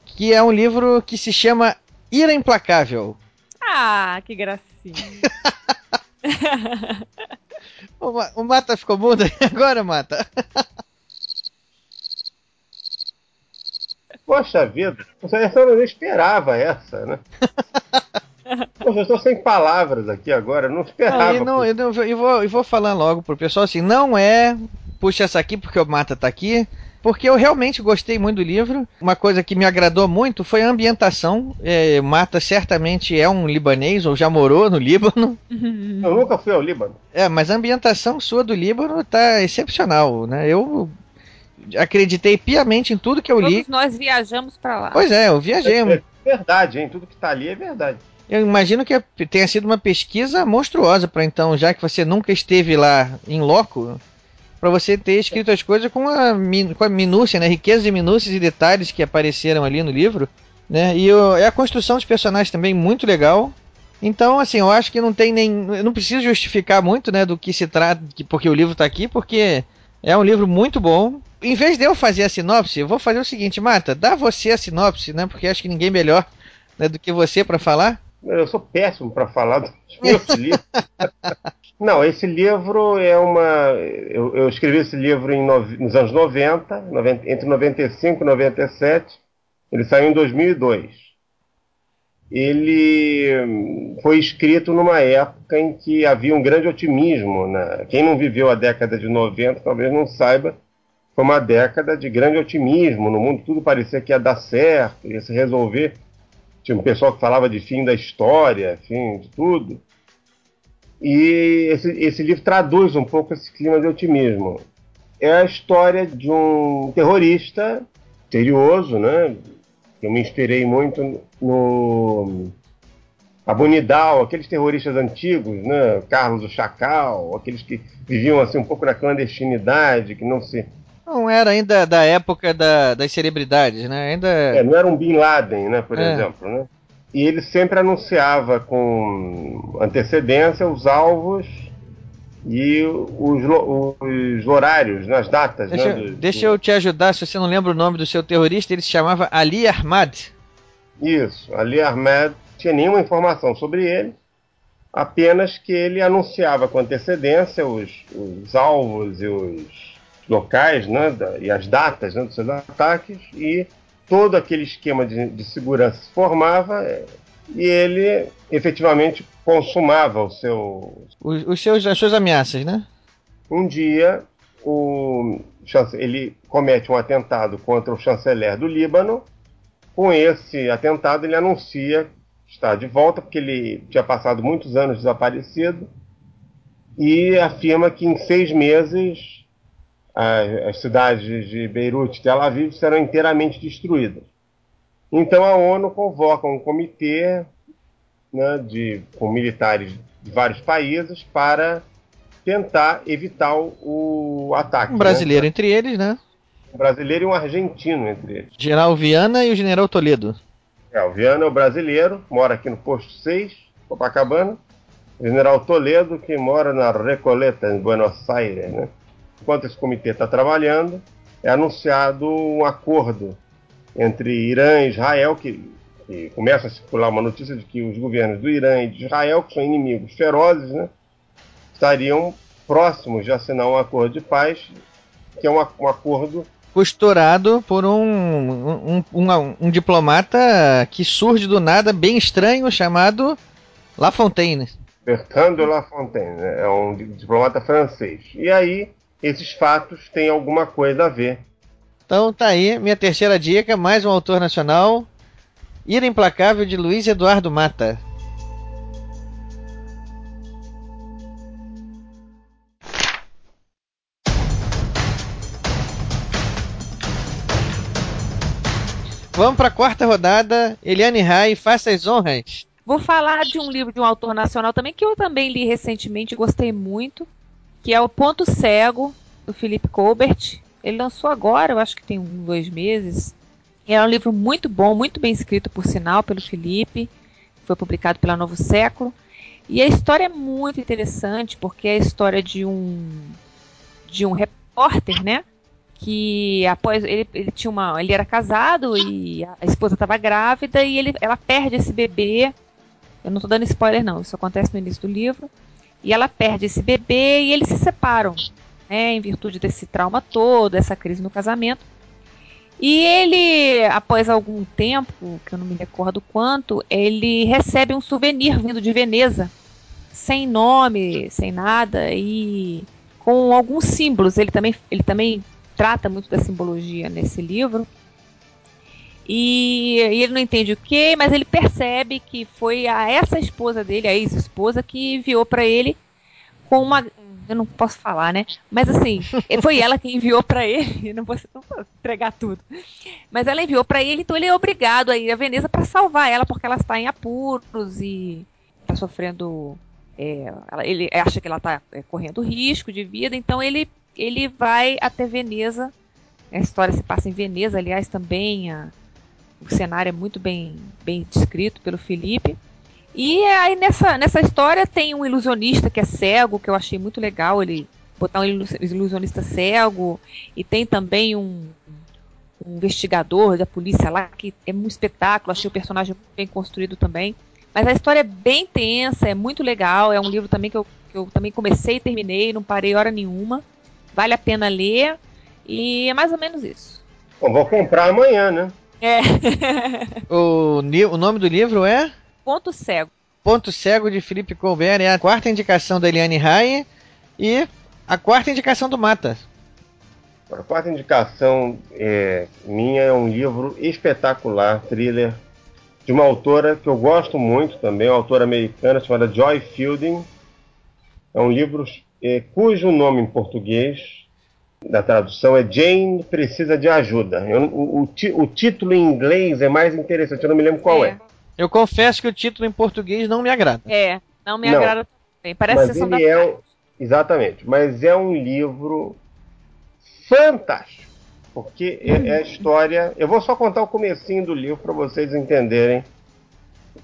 que é um livro que se chama Ira Implacável. Ah, que gracinha. (laughs) O Mata ficou mudo (laughs) agora, Mata? Poxa vida, essa eu não esperava essa, né? (laughs) Poxa, eu estou sem palavras aqui agora, não esperava. Aí não, eu, não- eu vou, eu vou falar logo pro pessoal assim, não é puxa essa aqui porque o Mata tá aqui, porque eu realmente gostei muito do livro. Uma coisa que me agradou muito foi a ambientação. É, Mata certamente é um libanês ou já morou no Líbano. (laughs) Eu nunca fui ao Líbano. É, mas a ambientação sua do Líbano tá excepcional, né? Eu acreditei piamente em tudo que eu li. Todos nós viajamos pra lá. Pois é, eu viajei. É verdade, hein? Tudo que está ali é verdade. Eu imagino que tenha sido uma pesquisa monstruosa para então, já que você nunca esteve lá em loco, para você ter escrito as coisas com a, com a minúcia, né? Riqueza de minúcias e detalhes que apareceram ali no livro, né? E o, é a construção dos personagens também muito legal. Então, assim, eu acho que não tem nem. Eu não preciso justificar muito, né, do que se trata, porque o livro está aqui, porque é um livro muito bom. Em vez de eu fazer a sinopse, eu vou fazer o seguinte, Marta, dá você a sinopse, né? Porque acho que ninguém melhor né, do que você para falar. Eu sou péssimo para falar dos (laughs) meus livros. (laughs) Não, esse livro é uma. Eu, eu escrevi esse livro em no... nos anos 90, 90, entre 95 e 97. Ele saiu em 2002. Ele hum, foi escrito numa época em que havia um grande otimismo. Né? Quem não viveu a década de 90 talvez não saiba. Foi uma década de grande otimismo. No mundo tudo parecia que ia dar certo, ia se resolver. Tinha um pessoal que falava de fim da história, fim de tudo. E esse, esse livro traduz um pouco esse clima de otimismo. É a história de um terrorista misterioso, né? Eu me inspirei muito no Abunidal, aqueles terroristas antigos, né? Carlos o Chacal, aqueles que viviam assim um pouco na clandestinidade, que não se não era ainda da época da, das celebridades, né? Ainda é, não era um Bin Laden, né? Por é. exemplo, né? e ele sempre anunciava com antecedência os alvos e os, os horários, nas datas. Deixa, né, do, deixa eu te ajudar, se você não lembra o nome do seu terrorista, ele se chamava Ali Ahmad. Isso, Ali Ahmad tinha nenhuma informação sobre ele, apenas que ele anunciava com antecedência os, os alvos e os locais né, da, e as datas né, dos seus ataques e todo aquele esquema de, de segurança se formava e ele efetivamente consumava o seu os, os seus as suas ameaças, né? Um dia o ele comete um atentado contra o chanceler do Líbano. Com esse atentado ele anuncia estar de volta porque ele tinha passado muitos anos desaparecido e afirma que em seis meses as, cidades de Beirute e Tel Aviv serão inteiramente destruídas. Então a ONU convoca um comitê né, de, com militares de vários países para tentar evitar o, ataque. Um brasileiro né? entre eles, né? Um brasileiro e um argentino entre eles. General Viana e o General Toledo. É, o Viana é o brasileiro, mora aqui no posto 6, Copacabana. General Toledo, que mora na Recoleta, em Buenos Aires, né? Enquanto esse comitê está trabalhando, é anunciado um acordo entre Irã e Israel, que, que, começa a circular uma notícia de que os governos do Irã e de Israel, que são inimigos ferozes, né, estariam próximos de assinar um acordo de paz, que é um, um acordo costurado por um, um, um, um, diplomata que surge do nada, bem estranho, chamado La Fontaine. Bertrand de La Fontaine, né, é um diplomata francês. E aí esses fatos têm alguma coisa a ver. Então tá aí, minha terceira dica, mais um autor nacional, Ira Implacável de Luiz Eduardo Mata. Vamos para a quarta rodada. Eliane Rai, faça as honras. Vou falar de um livro de um autor nacional também que eu também li recentemente e gostei muito, que é o Ponto Cego, do Felipe Colbert. Ele lançou agora, eu acho que tem um, dois meses. É um livro muito bom, muito bem escrito, por sinal, pelo Felipe. Foi publicado pela Novo Século. E a história é muito interessante, porque é a história de um de um repórter, né? Que após ele, ele tinha uma, ele era casado e a esposa estava grávida e ele, ela perde esse bebê. Eu não estou dando spoiler não, isso acontece no início do livro. E ela perde esse bebê e eles se separam, né, em virtude desse trauma todo, essa crise no casamento. E ele, após algum tempo, que eu não me recordo quanto, ele recebe um souvenir vindo de Veneza, sem nome, sem nada, e com alguns símbolos. Ele também, ele também trata muito da simbologia nesse livro. E, e ele não entende o que, mas ele percebe que foi a essa esposa dele, a ex-esposa, que enviou para ele com uma eu não posso falar, né? Mas assim, (laughs) foi ela que enviou para ele, (laughs) não posso, não entregar tudo. Mas ela enviou para ele, então ele é obrigado a ir a Veneza para salvar ela, porque ela está em apuros e está sofrendo. É, ela, ele acha que ela está é, correndo risco de vida, então ele, ele vai até Veneza. A história se passa em Veneza, aliás, também a, o cenário é muito bem, bem descrito pelo Felipe. E aí nessa, nessa história tem um ilusionista que é cego, que eu achei muito legal ele botar um ilusionista cego. E tem também um, um investigador da polícia lá, que é um espetáculo, achei o personagem bem construído também. Mas a história é bem tensa, é muito legal. É um livro também que eu, que eu também comecei e terminei, não parei hora nenhuma. Vale a pena ler. E é mais ou menos isso. Bom, vou comprar amanhã, né? É. o, o nome do livro é? Ponto Cego. Ponto Cego de Felipe Colbert é a quarta indicação da Eliane Rai e a quarta indicação do Mata. A quarta indicação é, minha é um livro espetacular, thriller, de uma autora que eu gosto muito também, uma autora americana chamada Joy Fielding. É um livro é, cujo nome em português da tradução é Jane Precisa de Ajuda. Eu, o, o, o, título em inglês é mais interessante, eu não me lembro qual é. é. Eu confesso que o título em português não me agrada. É, não me não, agrada também. Parece mas ele é um, Exatamente, mas é um livro fantástico. Porque é, é a história. Eu vou só contar o comecinho do livro para vocês entenderem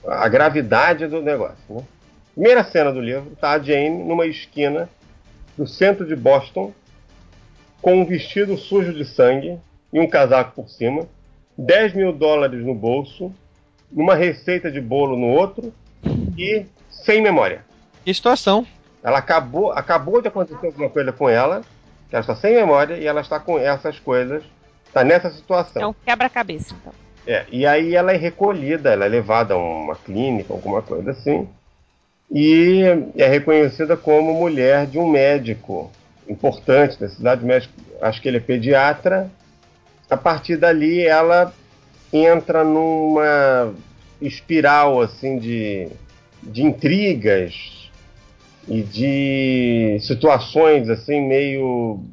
a gravidade do negócio. Né? Primeira cena do livro, tá a Jane numa esquina do centro de Boston, com um vestido sujo de sangue e um casaco por cima, 10 mil dólares no bolso numa receita de bolo no outro e sem memória. Que situação. Ela acabou, acabou de acontecer alguma coisa com ela, que ela está sem memória e ela está com essas coisas, está nessa situação. É um quebra-cabeça, então. É, e aí ela é recolhida, ela é levada a uma clínica, alguma coisa assim, e é reconhecida como mulher de um médico importante da cidade, médico, acho que ele é pediatra. A partir dali ela entra numa espiral assim de, de intrigas e de situações assim meio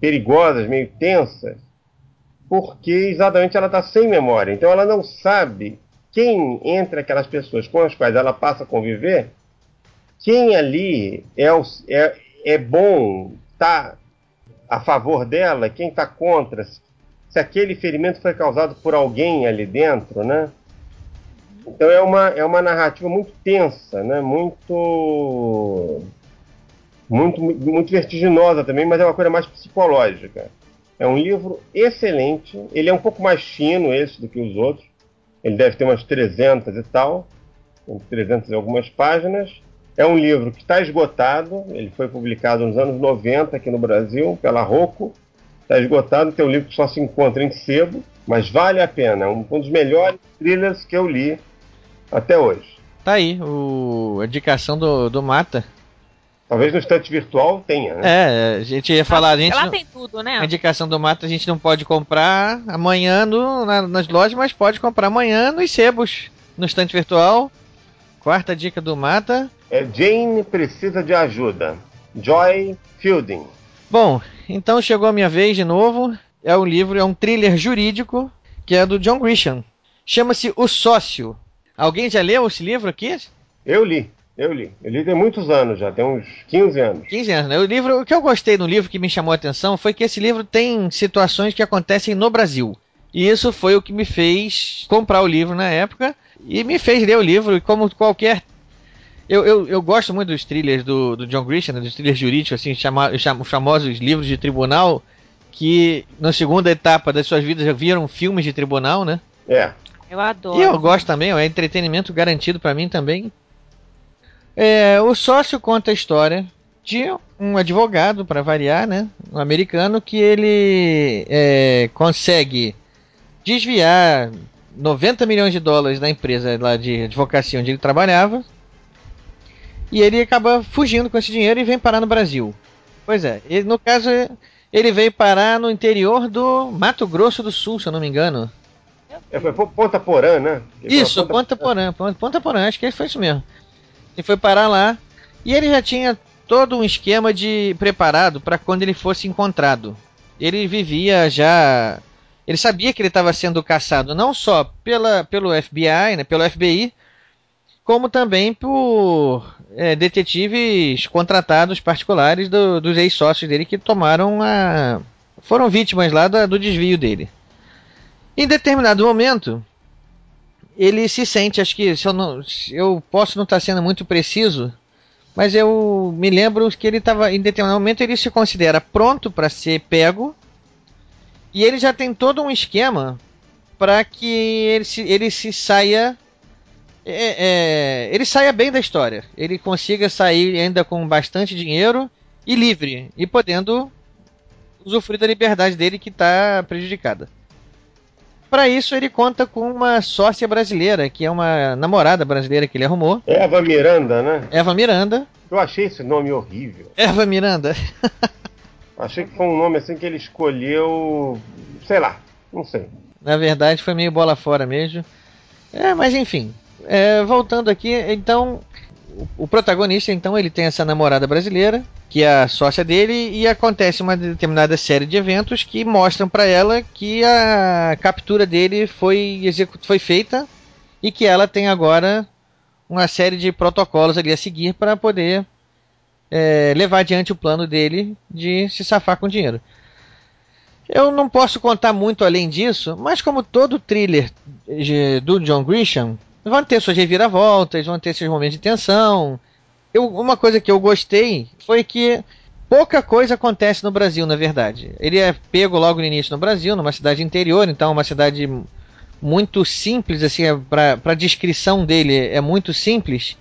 perigosas, meio tensas, porque exatamente ela está sem memória. Então ela não sabe quem entre aquelas pessoas com as quais ela passa a conviver, quem ali é, o, é, é bom, está a favor dela, quem está contra, se aquele ferimento foi causado por alguém ali dentro, né? Então é uma, é uma narrativa muito tensa, né? Muito, muito, muito vertiginosa também, mas é uma coisa mais psicológica. É um livro excelente. Ele é um pouco mais fino esse do que os outros. Ele deve ter umas 300 e tal, 300 e algumas páginas. É um livro que está esgotado. Ele foi publicado nos anos 90 aqui no Brasil pela Rocco Está esgotado, tem um livro que só se encontra em sebo, mas vale a pena. Um, um dos melhores thrillers que eu li até hoje. Tá aí, o... a indicação do, do Mata. Talvez no estante virtual tenha, né? É, a gente ia falar, a gente. Ela tem tudo, né? A indicação do Mata a gente não pode comprar amanhã no, na, nas lojas, mas pode comprar amanhã nos sebos, no estante virtual. Quarta dica do Mata. É Jane precisa de ajuda. Joy Fielding. Bom, então chegou a minha vez de novo. É um livro, é um thriller jurídico que é do John Grisham. Chama-se O Sócio. Alguém já leu esse livro aqui? Eu li, eu li. Eu li tem muitos anos já, tem uns 15 anos. 15 anos, né? O livro, o que eu gostei no livro que me chamou a atenção foi que esse livro tem situações que acontecem no Brasil. E isso foi o que me fez comprar o livro na época e me fez ler o livro. E como qualquer eu, eu, eu gosto muito dos thrillers do, do John Grisham, dos thrillers jurídicos, assim, chama, os famosos livros de tribunal, que na segunda etapa das suas vidas já viram filmes de tribunal, né? É. Eu adoro. E eu gosto também, é entretenimento garantido para mim também. É, o sócio conta a história de um advogado, para variar, né? Um americano que ele é, consegue desviar 90 milhões de dólares da empresa lá de advocacia onde ele trabalhava e ele acaba fugindo com esse dinheiro e vem parar no Brasil. Pois é, ele, no caso, ele veio parar no interior do Mato Grosso do Sul, se eu não me engano. É, foi Ponta Porã, né? Ele isso, Ponta, Ponta Porã, Ponta Porã, acho que foi isso mesmo. Ele foi parar lá e ele já tinha todo um esquema de preparado para quando ele fosse encontrado. Ele vivia já. Ele sabia que ele estava sendo caçado não só pela, pelo FBI, né, pelo FBI, como também por é, detetives contratados particulares do, dos ex-sócios dele que tomaram a. foram vítimas lá do, do desvio dele. Em determinado momento, ele se sente, acho que se eu, não, eu posso não estar sendo muito preciso, mas eu me lembro que ele estava, em determinado momento, ele se considera pronto para ser pego e ele já tem todo um esquema para que ele se, ele se saia. É, é, ele saia bem da história. Ele consiga sair ainda com bastante dinheiro e livre e podendo usufruir da liberdade dele que está prejudicada. Para isso, ele conta com uma sócia brasileira, que é uma namorada brasileira que ele arrumou. Eva Miranda, né? Eva Miranda. Eu achei esse nome horrível. Eva Miranda. (laughs) achei que foi um nome assim que ele escolheu. Sei lá, não sei. Na verdade, foi meio bola fora mesmo. É, mas enfim. É, voltando aqui, então. O protagonista, então, ele tem essa namorada brasileira, que é a sócia dele, e acontece uma determinada série de eventos que mostram para ela que a captura dele foi, foi feita e que ela tem agora uma série de protocolos ali a seguir para poder é, levar adiante o plano dele de se safar com dinheiro. Eu não posso contar muito além disso, mas como todo thriller do John Grisham, vão ter suas reviravoltas, vão ter seus momentos de tensão. Eu, uma coisa que eu gostei foi que pouca coisa acontece no Brasil, na verdade. Ele é pego logo no início no Brasil, numa cidade interior, então uma cidade muito simples, assim, é para a descrição dele é muito simples.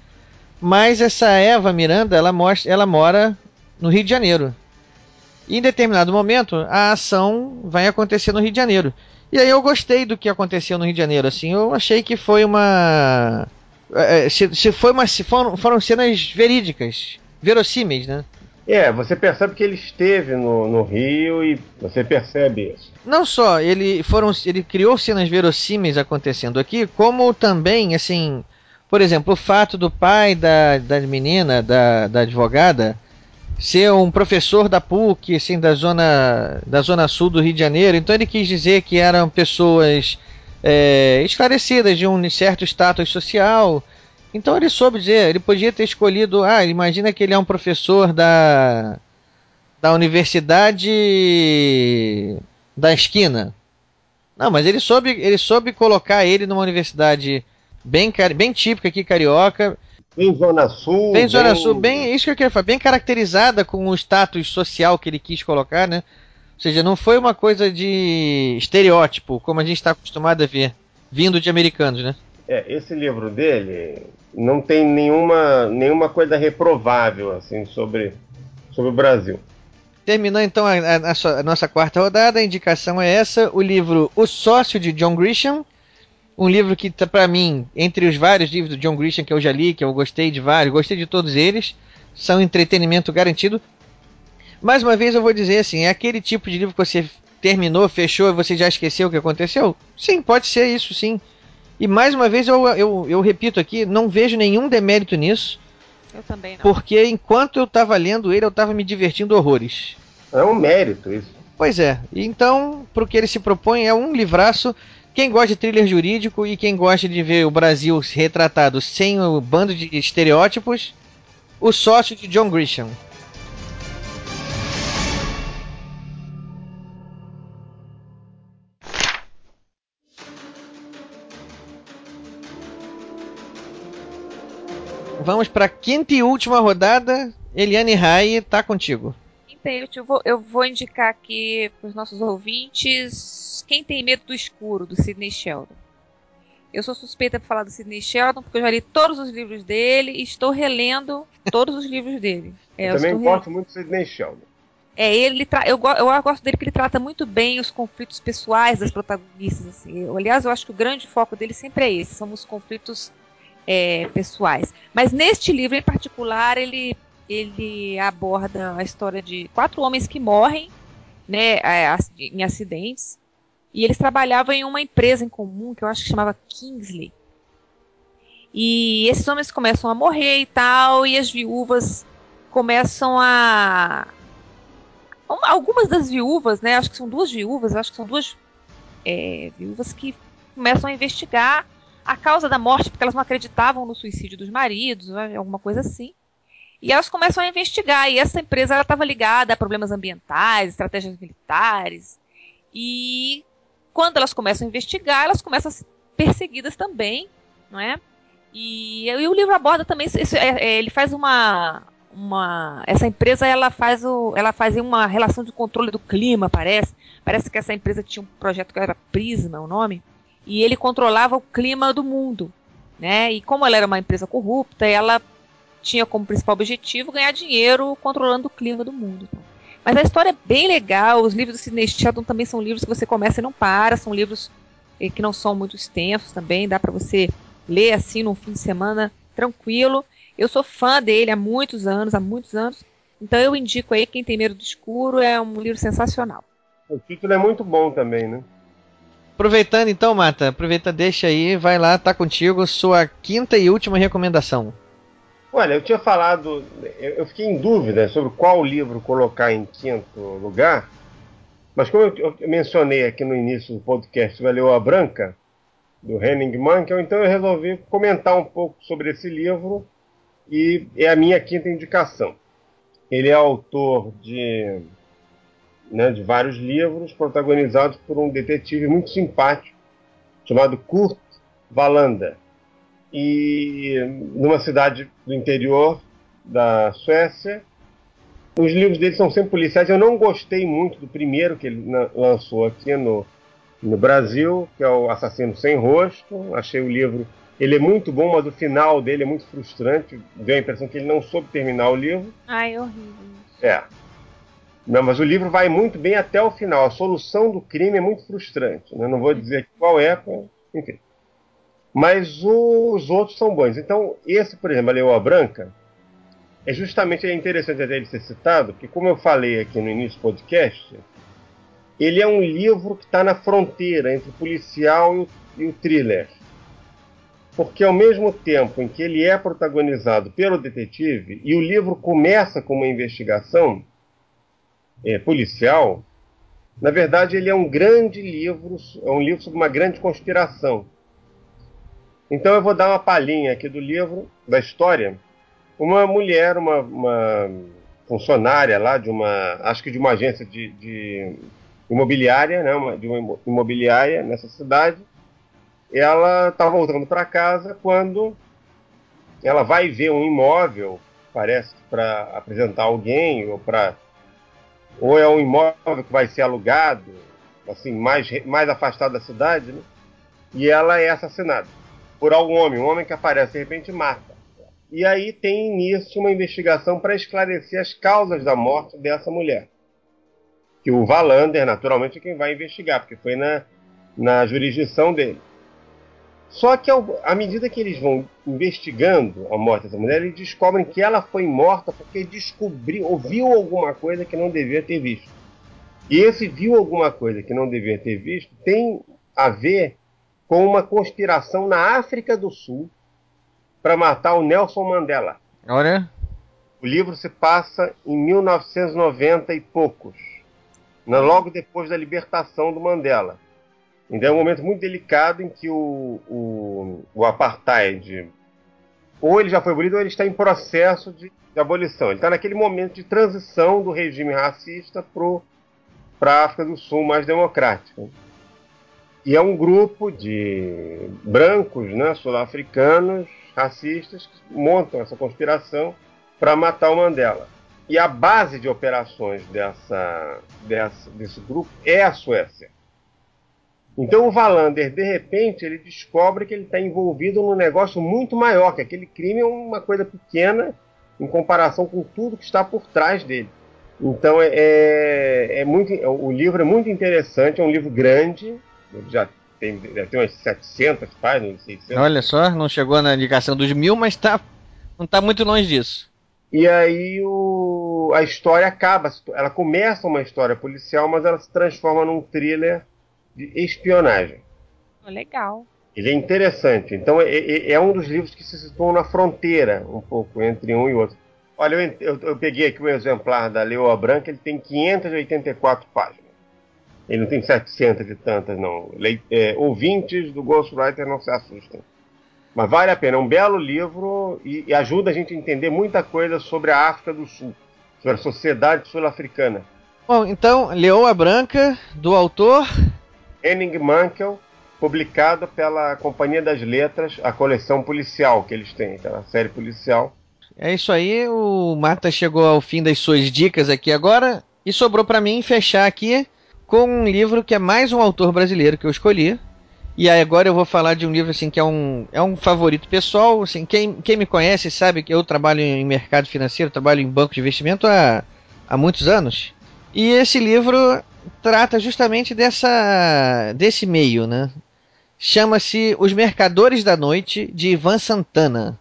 Mas essa Eva Miranda, ela, mostra, ela mora no Rio de Janeiro. E em determinado momento, a ação vai acontecer no Rio de Janeiro. E aí eu gostei do que aconteceu no Rio de Janeiro, assim, eu achei que foi uma é, se, se foi uma se foram, foram cenas verídicas, verossímeis, né? É, você percebe que ele esteve no, no Rio e você percebe isso. Não só, ele foram ele criou cenas verossímeis acontecendo aqui, como também, assim, por exemplo, o fato do pai da, da menina, da, da advogada, ser um professor da PUC, assim, da zona, da zona sul do Rio de Janeiro. Então ele quis dizer que eram pessoas é, esclarecidas de um certo status social. Então ele soube dizer, ele podia ter escolhido, ah, imagina que ele é um professor da da universidade da esquina. Não, mas ele soube, ele soube colocar ele numa universidade bem, bem típica aqui carioca, Bem Zona Sul. Bem Zona bem... Sul, bem. Isso que eu queria falar, bem caracterizada com o status social que ele quis colocar, né? Ou seja, não foi uma coisa de estereótipo, como a gente está acostumado a ver, vindo de americanos, né? É, esse livro dele não tem nenhuma, nenhuma coisa reprovável assim sobre, sobre o Brasil. Terminou então a, a, a, nossa quarta rodada, a indicação é essa: o livro O Sócio de John Grisham, um livro que, tá, para mim, entre os vários livros do John Grisham que eu já li, que eu gostei de vários, gostei de todos eles, são entretenimento garantido. Mais uma vez eu vou dizer assim, é aquele tipo de livro que você terminou, fechou e você já esqueceu o que aconteceu? Sim, pode ser isso, sim. E mais uma vez eu, eu, eu repito aqui, não vejo nenhum demérito nisso. Eu também não. Porque enquanto eu estava lendo ele, eu estava me divertindo horrores. É um mérito isso. Pois é. Então, para o que ele se propõe, é um livraço quem gosta de thriller jurídico e quem gosta de ver o Brasil retratado sem o bando de estereótipos, o sócio de John Grisham. Vamos para a quinta e última rodada. Eliane Rai, tá contigo. Eu vou, eu vou indicar aqui para os nossos ouvintes quem Tem Medo do Escuro, do Sidney Sheldon. Eu sou suspeita para falar do Sidney Sheldon porque eu já li todos os livros dele e estou relendo todos os livros dele. (laughs) É, eu, eu também gosto muito do Sidney Sheldon. É, ele eu, eu gosto dele porque ele trata muito bem os conflitos pessoais das protagonistas. Assim. Eu, aliás, eu acho que o grande foco dele sempre é esse, são os conflitos é, pessoais. Mas neste livro em particular, ele, ele aborda a história de quatro homens que morrem né, em acidentes e eles trabalhavam em uma empresa em comum que eu acho que chamava Kingsley. E esses homens começam a morrer e tal, e as viúvas começam a algumas das viúvas, né? Acho que são duas viúvas, acho que são duas é, viúvas que começam a investigar a causa da morte, porque elas não acreditavam no suicídio dos maridos, né, alguma coisa assim. E elas começam a investigar. E essa empresa estava ligada a problemas ambientais, estratégias militares. E quando elas começam a investigar, elas começam a ser perseguidas também, não é? E, e o livro aborda também, esse, é, é, ele faz uma, uma, essa empresa ela faz o, ela fazia uma relação de controle do clima, parece. Parece que essa empresa tinha um projeto que era Prisma, o nome, e ele controlava o clima do mundo, né? E como ela era uma empresa corrupta, ela tinha como principal objetivo ganhar dinheiro controlando o clima do mundo. Mas a história é bem legal. Os livros do Sidney Sheldon também são livros que você começa e não para. São livros eh, que não são muito extensos também. Dá para você ler assim num fim de semana tranquilo. Eu sou fã dele há muitos anos, há muitos anos. Então eu indico aí Quem Tem Medo do Escuro. É um livro sensacional. O título é muito bom também, né? Aproveitando então, Mata, aproveita, deixa aí, vai lá, tá contigo, sua quinta e última recomendação. Olha, eu tinha falado, eu fiquei em dúvida sobre qual livro colocar em quinto lugar, mas como eu, mencionei aqui no início do podcast Valeu a Branca, do Henning Mankell, então eu resolvi comentar um pouco sobre esse livro e é a minha quinta indicação. Ele é autor de, né, de vários livros protagonizados por um detetive muito simpático chamado Kurt Wallander e numa cidade do interior da Suécia. Os livros dele são sempre policiais. Eu não gostei muito do primeiro que ele lançou aqui no, no Brasil, que é o Assassino Sem Rosto. Achei o livro. Ele é muito bom, mas o final dele é muito frustrante. Deu a impressão que ele não soube terminar o livro. Ai, horrível. É. Não, mas o livro vai muito bem até o final. A solução do crime é muito frustrante. Né? Não vou dizer qual é, enfim. Mas os outros são bons. Então, esse, por exemplo, a Leoa Branca, é justamente é interessante até ele ser citado, porque como eu falei aqui no início do podcast, ele é um livro que está na fronteira entre o policial e o, e o thriller. Porque ao mesmo tempo em que ele é protagonizado pelo detetive e o livro começa com uma investigação é, policial, na verdade ele é um grande livro, é um livro sobre uma grande conspiração então eu vou dar uma palhinha aqui do livro, da história. Uma mulher, uma, uma funcionária lá de uma, acho que de uma agência de, de imobiliária, né, uma, de uma imobiliária nessa cidade, ela está voltando para casa quando ela vai ver um imóvel, parece para apresentar alguém ou para ou é um imóvel que vai ser alugado, assim mais mais afastado da cidade, né? E ela é assassinada por algum homem, um homem que aparece de repente mata. E aí tem início uma investigação para esclarecer as causas da morte dessa mulher. Que o Valander, naturalmente, é quem vai investigar, porque foi na, na jurisdição dele. Só que ao, à medida que eles vão investigando a morte dessa mulher, eles descobrem que ela foi morta porque descobriu, ouviu alguma coisa que não devia ter visto. E esse viu alguma coisa que não devia ter visto tem a ver com uma conspiração na África do Sul para matar o Nelson Mandela. Olha. O livro se passa em 1990 e poucos, né, logo depois da libertação do Mandela. Então é um momento muito delicado em que o, o, o apartheid ou ele já foi abolido ou ele está em processo de, de abolição. Ele está naquele momento de transição do regime racista para a África do Sul mais democrática. E é um grupo de brancos, né, sul-africanos, racistas, que montam essa conspiração para matar o Mandela. E a base de operações dessa, dessa, desse grupo é a Suécia. Então o Valander, de repente, ele descobre que ele está envolvido num negócio muito maior, que aquele crime é uma coisa pequena em comparação com tudo que está por trás dele. Então é, é, é muito, o livro é muito interessante, é um livro grande, já tem, deve ter umas 700 páginas, 600. Olha só, não chegou na indicação dos mil, mas tá, não está muito longe disso. E aí o, a história acaba, ela começa uma história policial, mas ela se transforma num thriller de espionagem. Legal. Ele é interessante. Então é, é, é um dos livros que se situam na fronteira um pouco entre um e outro. Olha, eu, eu, eu peguei aqui um exemplar da Leoa Branca, ele tem 584 páginas. Ele não tem 700 e tantas, não. Le, é, ouvintes do Ghostwriter não se assustem. Mas vale a pena, é um belo livro e, e, ajuda a gente a entender muita coisa sobre a África do Sul, sobre a sociedade sul-africana. Bom, então, Leoa Branca, do autor Henning Mankell, publicado pela Companhia das Letras, a coleção policial que eles têm, aquela série policial. É isso aí, o Mata chegou ao fim das suas dicas aqui agora e sobrou para mim fechar aqui com um livro que é mais um autor brasileiro que eu escolhi. E aí agora eu vou falar de um livro assim que é um, é um favorito pessoal, assim, quem, quem me conhece sabe que eu trabalho em mercado financeiro, trabalho em banco de investimento há, há muitos anos. E esse livro trata justamente dessa desse meio, né? Chama-se Os Mercadores da Noite de Ivan Santana.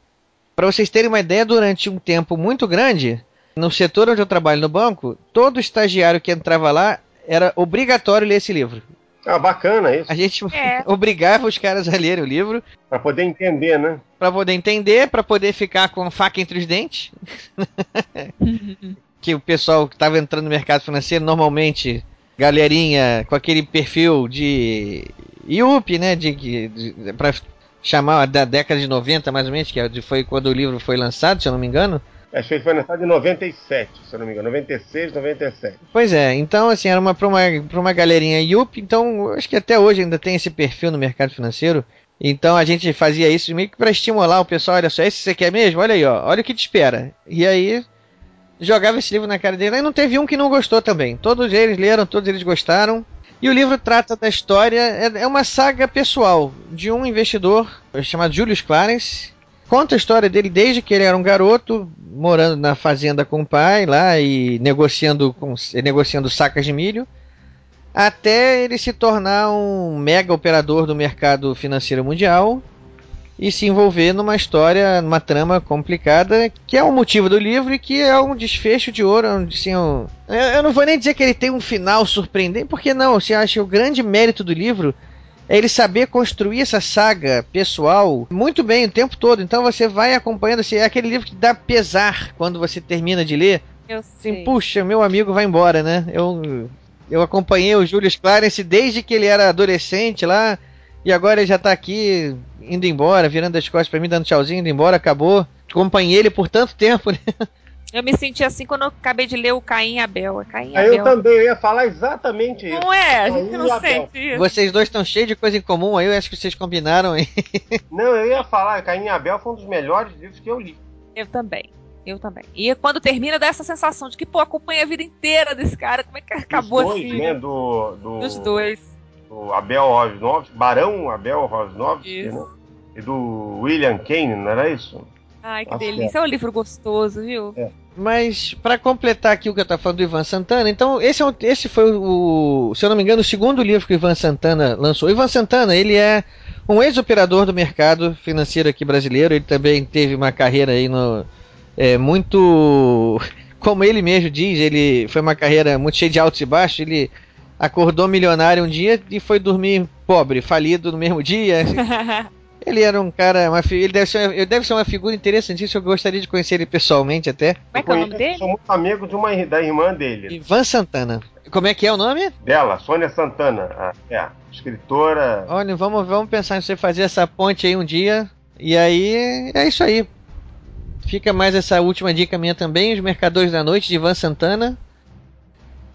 Para vocês terem uma ideia, durante um tempo muito grande, no setor onde eu trabalho no banco, todo estagiário que entrava lá era obrigatório ler esse livro. Ah, bacana isso. A gente é. (laughs) obrigava os caras a lerem o livro. Para poder entender, né? Para poder entender, para poder ficar com faca entre os dentes. (laughs) que o pessoal que estava entrando no mercado financeiro, normalmente, galerinha com aquele perfil de IUP, né? De, de, de para chamar da década de 90, mais ou menos, que foi quando o livro foi lançado, se eu não me engano. Acho que ele foi lançado em 97, se eu não me engano. 96, 97. Pois é, então assim, era uma, pra, uma, pra uma galerinha Yup, então acho que até hoje ainda tem esse perfil no mercado financeiro. Então a gente fazia isso meio que pra estimular o pessoal, olha só, esse você quer mesmo? Olha aí, ó, olha o que te espera. E aí jogava esse livro na cara dele, e não teve um que não gostou também. Todos eles leram, todos eles gostaram. E o livro trata da história, é, é uma saga pessoal de um investidor chamado Julius Clarence, conta a história dele desde que ele era um garoto, morando na fazenda com o pai lá e negociando, com, negociando sacas de milho, até ele se tornar um mega operador do mercado financeiro mundial e se envolver numa história, numa trama complicada, que é o motivo do livro e que é um desfecho de ouro. Assim, um, eu não vou nem dizer que ele tem um final surpreendente, porque não, você acha que o grande mérito do livro é ele saber construir essa saga pessoal muito bem o tempo todo. Então você vai acompanhando, assim, é aquele livro que dá pesar quando você termina de ler. Eu assim, sei. puxa, meu amigo vai embora, né? Eu, eu acompanhei o Julius Clarence desde que ele era adolescente lá, e agora ele já tá aqui indo embora, virando as costas para mim, dando tchauzinho, indo embora, acabou. Acompanhei ele por tanto tempo, (laughs) né? Eu me senti assim quando eu acabei de ler o Caim e Abel. Caim Abel. Eu também, eu ia falar exatamente isso. Não é? A gente não sente isso. Vocês dois estão cheios de coisa em comum aí, eu acho que vocês combinaram aí. (laughs) Não, eu ia falar, Caim e Abel foi um dos melhores livros que eu li. Eu também. Eu também. E quando termina, dá essa sensação de que, pô, acompanha a vida inteira desse cara. Como é que acabou dois, assim? Né? Do, do, Dos dois. Do Abel Rosnovski, Barão Abel Rosnovski, né? E do William Kane, não era isso? Ai, que Acho delícia. Que é. é um livro gostoso, viu? É. Mas, para completar aqui o que eu estava falando do Ivan Santana, então, esse, é um, esse foi o, se eu não me engano, o segundo livro que o Ivan Santana lançou. O Ivan Santana, ele é um ex-operador do mercado financeiro aqui brasileiro. Ele também teve uma carreira aí no. É, muito. (laughs) Como ele mesmo diz, ele foi uma carreira muito cheia de altos e baixos. Ele acordou milionário um dia e foi dormir pobre, falido no mesmo dia. (laughs) Ele era um cara, uma, ele, deve ser, ele deve ser uma figura interessantíssima. Eu gostaria de conhecer ele pessoalmente até. Como é que é o nome dele? Sou muito amigo de uma, da irmã dele. Ivan Santana. Como é que é o nome? Dela, Sônia Santana. A, é, escritora. Olha, vamos, vamos pensar em você fazer essa ponte aí um dia. E aí, é isso aí. Fica mais essa última dica minha também: Os Mercadores da Noite, de Ivan Santana.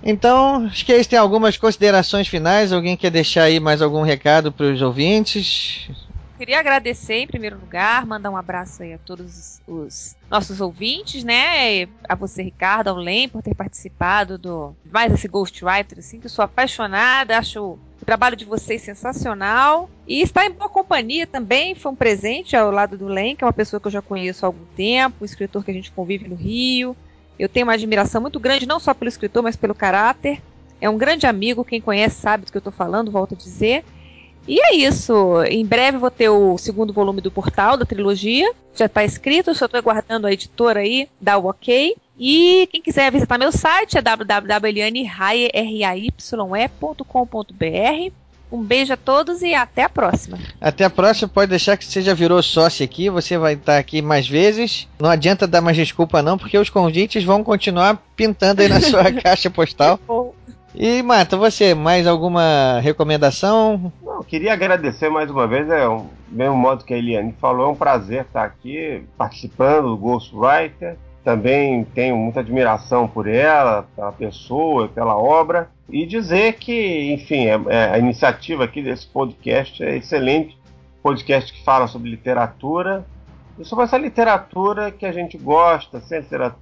Então, acho que eles têm algumas considerações finais. Alguém quer deixar aí mais algum recado para os ouvintes? Queria agradecer em primeiro lugar, mandar um abraço aí a todos os nossos ouvintes, né? A você, Ricardo, ao Lem, por ter participado do mais esse Ghostwriter, assim, que eu sou apaixonada, acho o trabalho de vocês sensacional. E estar em boa companhia também foi um presente ao lado do Len, que é uma pessoa que eu já conheço há algum tempo, um escritor que a gente convive no Rio. Eu tenho uma admiração muito grande, não só pelo escritor, mas pelo caráter. É um grande amigo, quem conhece sabe do que eu estou falando, volto a dizer. E é isso. Em breve vou ter o segundo volume do portal da trilogia. Já está escrito, só estou aguardando a editora aí dar o ok. E quem quiser visitar meu site é www.eliane.com.br. Um beijo a todos e até a próxima. Até a próxima, pode deixar que você já virou sócio aqui, você vai estar aqui mais vezes. Não adianta dar mais desculpa não, porque os convites vão continuar pintando aí na sua (laughs) caixa postal. E Mata, você, mais alguma recomendação? Não, queria agradecer mais uma vez, é o mesmo modo que a Eliane falou, é um prazer estar aqui participando do Ghostwriter. Também tenho muita admiração por ela, pela pessoa, pela obra. E dizer que, enfim, é, é, a iniciativa aqui desse podcast é excelente. Podcast que fala sobre literatura. E sobre essa literatura que a gente gosta, assim,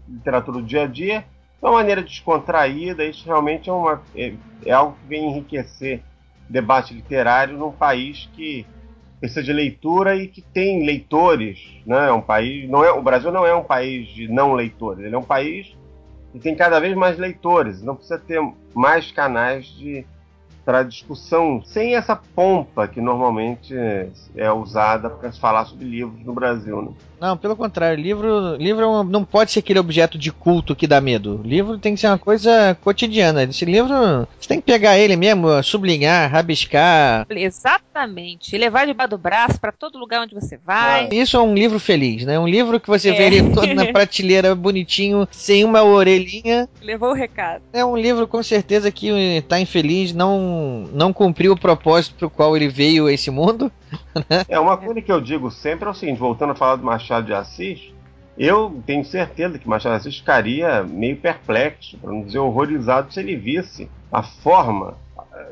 literatura do dia a dia, uma maneira descontraída. Isso realmente é, uma, é, é algo que vem enriquecer debate literário num país que precisa de leitura e que tem leitores, né? É um país, não é, o Brasil não é um país de não leitores, ele é um país que tem cada vez mais leitores, não precisa ter mais canais de para discussão sem essa pompa que normalmente é usada para se falar sobre livros no Brasil. Né? Não, pelo contrário, livro, livro é não pode ser aquele objeto de culto que dá medo. Livro tem que ser uma coisa cotidiana. Esse livro, você tem que pegar ele mesmo, sublinhar, rabiscar. Exatamente. Levar debaixo do braço para todo lugar onde você vai. Isso é um livro feliz, né? Um livro que você é. vê ele todo na prateleira bonitinho, sem uma orelhinha. Levou o recado. É um livro com certeza que está infeliz, não, não cumpriu o propósito para o qual ele veio a esse mundo. É uma coisa que eu digo sempre é o seguinte, voltando a falar do Machado Machado de Assis, eu tenho certeza que Machado de Assis ficaria meio perplexo, para não dizer horrorizado, se ele visse a forma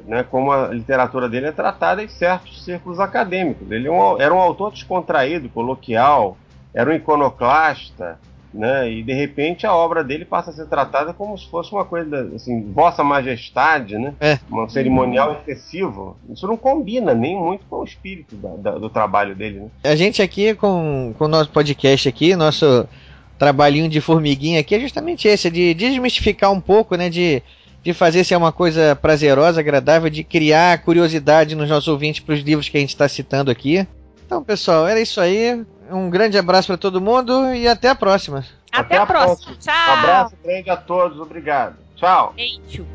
né, como a literatura dele é tratada em certos círculos acadêmicos. Ele é era um autor descontraído, coloquial, era um iconoclasta, né? E de repente a obra dele passa a ser tratada como se fosse uma coisa assim, Vossa Majestade, né? É. Um cerimonial excessivo. Isso não combina nem muito com o espírito da, da, do trabalho dele, né? A gente aqui com, com o nosso podcast aqui, nosso trabalhinho de formiguinha aqui é justamente esse, de desmistificar um pouco, né? De de fazer ser uma coisa prazerosa, agradável, de criar curiosidade nos nossos ouvintes para os livros que a gente está citando aqui. Então, pessoal, era isso aí. Um grande abraço para todo mundo e até a próxima. Até, até a próxima. próxima. Tchau. Um abraço grande a todos. Obrigado. Tchau. Beijo.